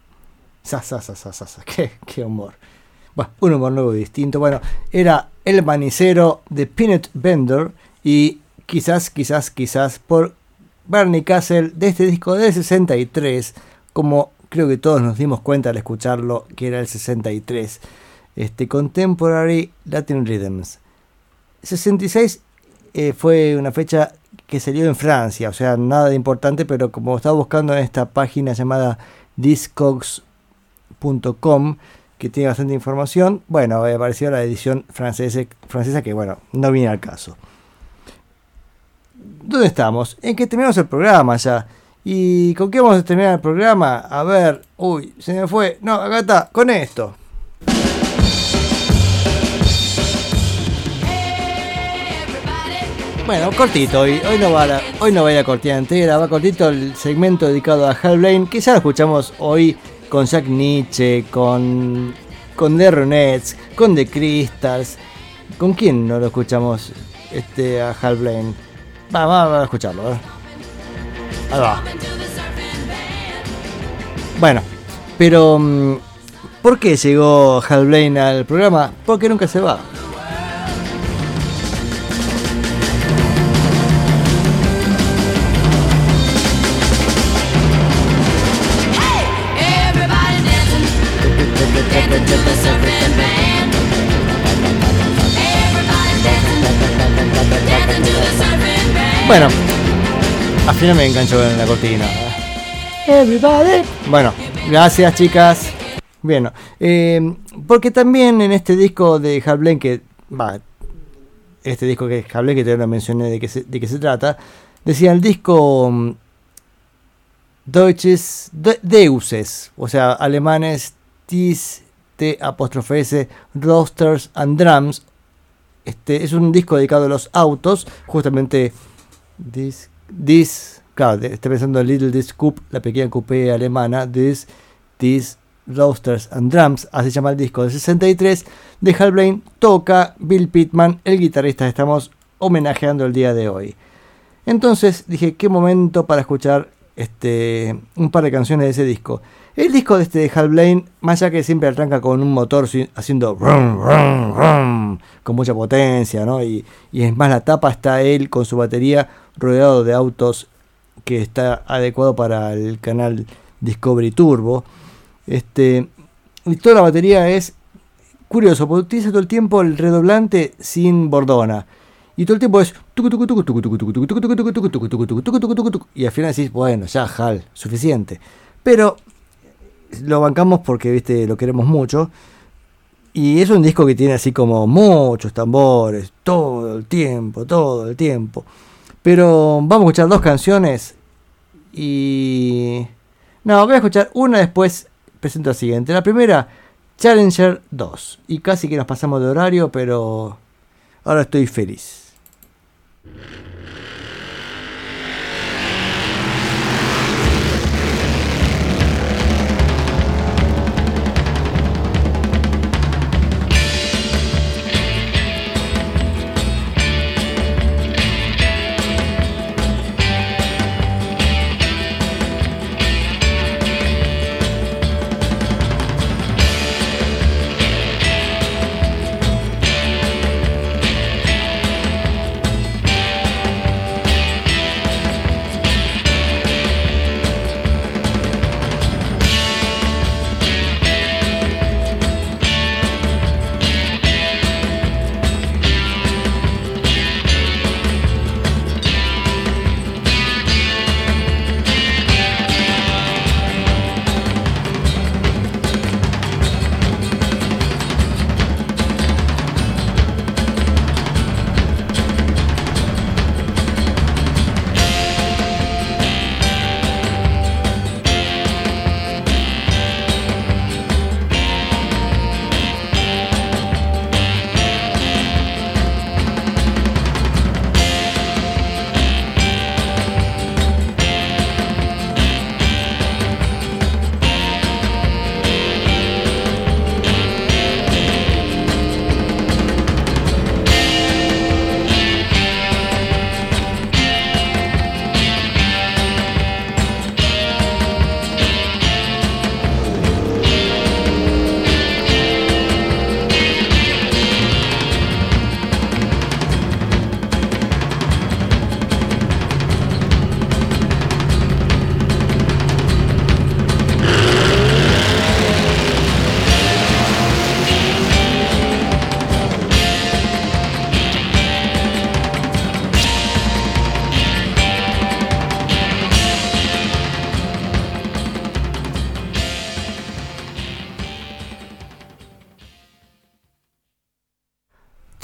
A: Sa, sa, sa. [LAUGHS] Qué, qué humor. Bueno, un humor nuevo y distinto. Bueno, era El Manicero de Peanut Bender y quizás, quizás, quizás por Barney Castle de este disco del 63, como creo que todos nos dimos cuenta al escucharlo que era el 63. Este Contemporary Latin Rhythms. 66 eh, fue una fecha que salió en Francia, o sea, nada de importante, pero como estaba buscando en esta página llamada discogs.com, que tiene bastante información, bueno, eh, apareció la edición francesa, francesa que, bueno, no viene al caso. ¿Dónde estamos? En que terminamos el programa ya. ¿Y con qué vamos a terminar el programa? A ver, uy, se me fue. No, acá está, con esto. Bueno, cortito hoy. Hoy no va la, hoy no va la cortina entera, va cortito el segmento dedicado a que ya lo escuchamos hoy con Jack Nietzsche, con con The Ronettes, con The Crystals. ¿Con quién no lo escuchamos este a Hal Blaine? Va, va, va a escucharlo, a va. Bueno, pero mm, ¿por qué llegó Hal Blaine al programa? Porque nunca se va. Bueno, al final me engancho en la cortina. Everybody. Bueno, gracias chicas. Bien, eh, porque también en este disco de Hal Blaine, que va, este disco que es Hal Blaine, que te lo mencioné de qué se, de qué se trata, decía el disco mm, Deutsches De- Deuses, o sea, alemanes Tis, T apóstrofe S, Roasters and Drums. Este es un disco dedicado a los autos, justamente This, this claro, de- estoy pensando en Little Disc Coupe, la pequeña coupé alemana, This, This Roasters and Drums, así se llama el disco del 63, de Hal Blaine, toca Bill Pittman, el guitarrista que estamos homenajeando el día de hoy. Entonces dije, qué momento para escuchar este, un par de canciones de ese disco. El disco de este de Hal Blaine, más allá que siempre arranca con un motor haciendo con mucha potencia, ¿no? Y, es más, la tapa está él con su batería rodeado de autos que está adecuado para el canal Discovery Turbo. Este, y toda la batería es curioso, porque utiliza todo el tiempo el redoblante sin bordona. Y todo el tiempo es. Y al final decís, bueno, ya, Hal, suficiente. Pero lo bancamos porque, viste, lo queremos mucho. Y es un disco que tiene así como muchos tambores, todo el tiempo, todo el tiempo. Pero vamos a escuchar dos canciones y... No, voy a escuchar una después, presento la siguiente. La primera, Challenger 2. Y casi que nos pasamos de horario, pero ahora estoy feliz.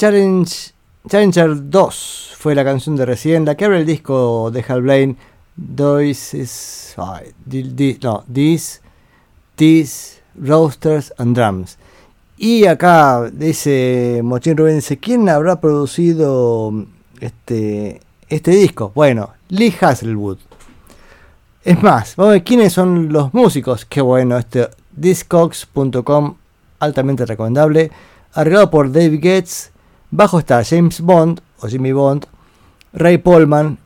A: Challenge, Challenger 2 fue la canción de recién, la que abre el disco de Hal Blaine. This is, no, this, this, roasters and drums. Y acá dice Mochín Rubén, ¿quién habrá producido este, este disco? Bueno, Lee Hasselwood. Es más, vamos a ver quiénes son los músicos. Qué bueno, este discogs.com, altamente recomendable. Arreglado por Dave Getz. Bajo está James Bond o Jimmy Bond. Ray Polman.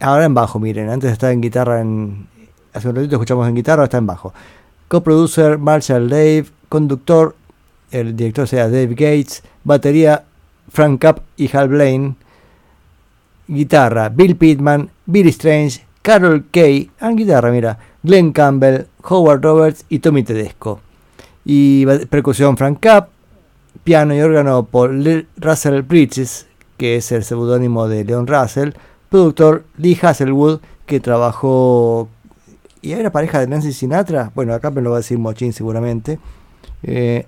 A: Ahora en bajo, miren. Antes estaba en guitarra. En, hace un ratito escuchamos en guitarra, está en bajo. Coproducer Marshall Dave. Conductor, el director sea Dave Gates. Batería Frank Capp y Hal Blaine. Guitarra Bill Pittman, Billy Strange, Carol Kay, ah, guitarra, mira, Glenn Campbell, Howard Roberts y Tommy Tedesco. Y percusión Frank Capp, piano y órgano por Lee Russell Bridges, que es el seudónimo de Leon Russell, productor Lee Hasselwood, que trabajó y era pareja de Nancy Sinatra, bueno, acá me lo va a decir Mochín seguramente. Eh,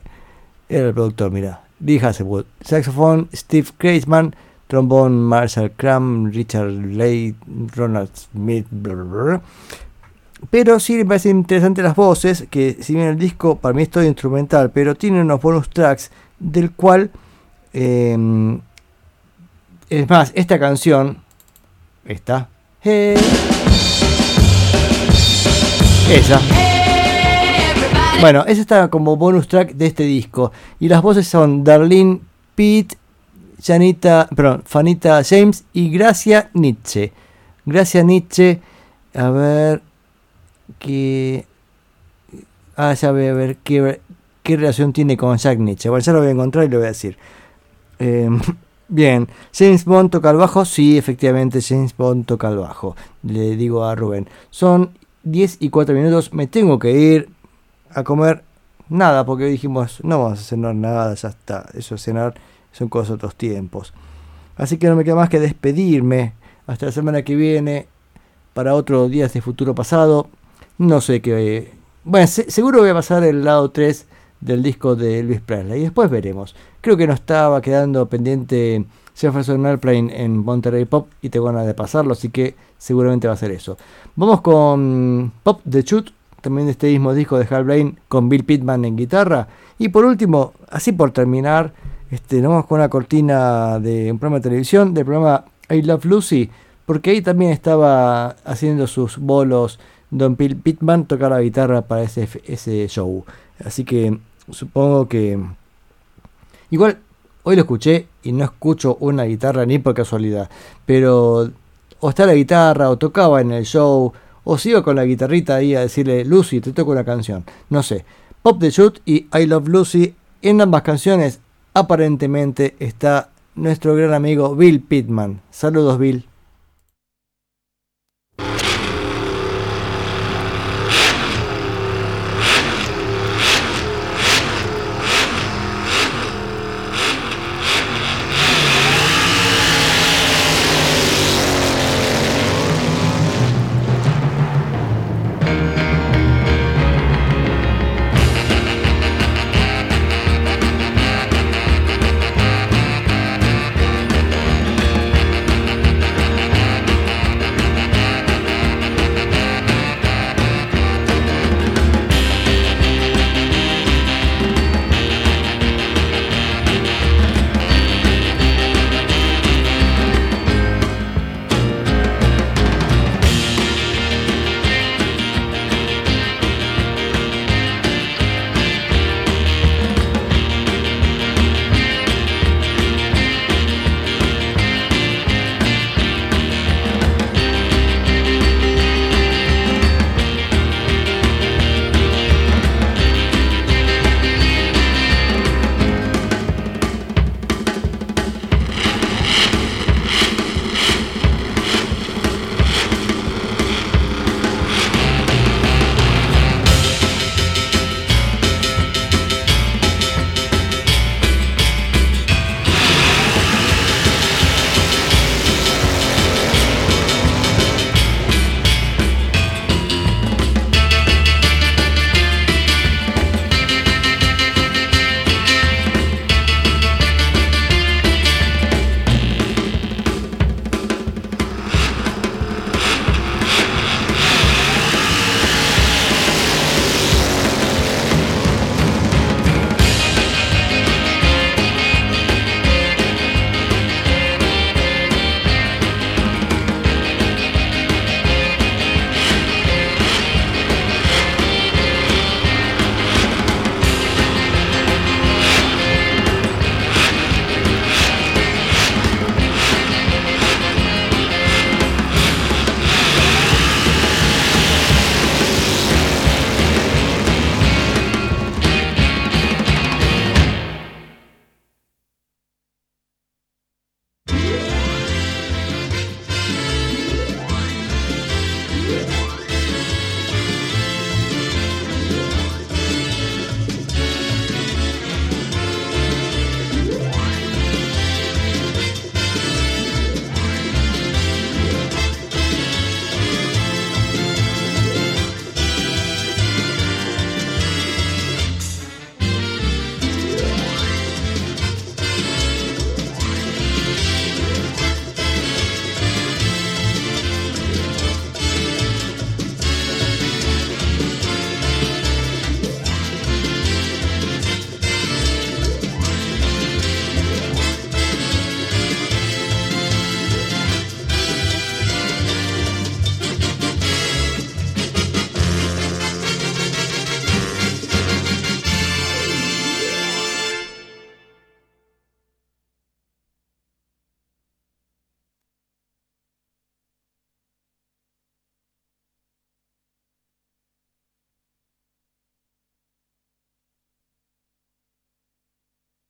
A: era el productor, mira. Lee Hasselwood. Saxofón, Steve Kreisman. Trombón, Marshall Cram, Richard Lay, Ronald Smith. Pero sí me parecen interesantes las voces, que si bien el disco para mí es todo instrumental, pero tiene unos bonus tracks del cual... eh, es más, esta canción... Esta. Esa. Bueno, esa está como bonus track de este disco. Y las voces son Darlene Pitt, Janita, perdón, Fanita James y Gracia Nietzsche. Gracia Nietzsche, a ver qué. Ah, ya voy a ver qué, qué relación tiene con Jack Nietzsche. Bueno, ya lo voy a encontrar y lo voy a decir. Eh, [LAUGHS] bien, James Bond toca el bajo. Sí, efectivamente, James Bond toca el bajo. Le digo a Rubén. Son 10 y 4 minutos. Me tengo que ir a comer nada porque dijimos no vamos a cenar nada, ya está. Eso cenar son cosas de otros tiempos. Así que no me queda más que despedirme hasta la semana que viene para otros días de futuro pasado. No sé qué. Bueno, se- seguro voy a pasar el lado 3 del disco de Elvis Presley y después veremos. Creo que no estaba quedando pendiente Jefferson Airplane en Monterrey Pop y tengo ganas de pasarlo, así que seguramente va a ser eso. Vamos con Pop the Shoot, también de este mismo disco de Hal Blaine con Bill Pittman en guitarra. Y por último, así por terminar, este, nos vamos con una cortina de un programa de televisión, del programa I Love Lucy, porque ahí también estaba haciendo sus bolos Don Bill Pittman tocar la guitarra para ese, ese show. Así que supongo que... Igual, hoy lo escuché y no escucho una guitarra ni por casualidad, pero o está la guitarra o tocaba en el show o sigo con la guitarrita ahí a decirle Lucy, te toco una canción. No sé. Pop the Shoot y I Love Lucy. En ambas canciones aparentemente está nuestro gran amigo Bill Pittman. Saludos Bill.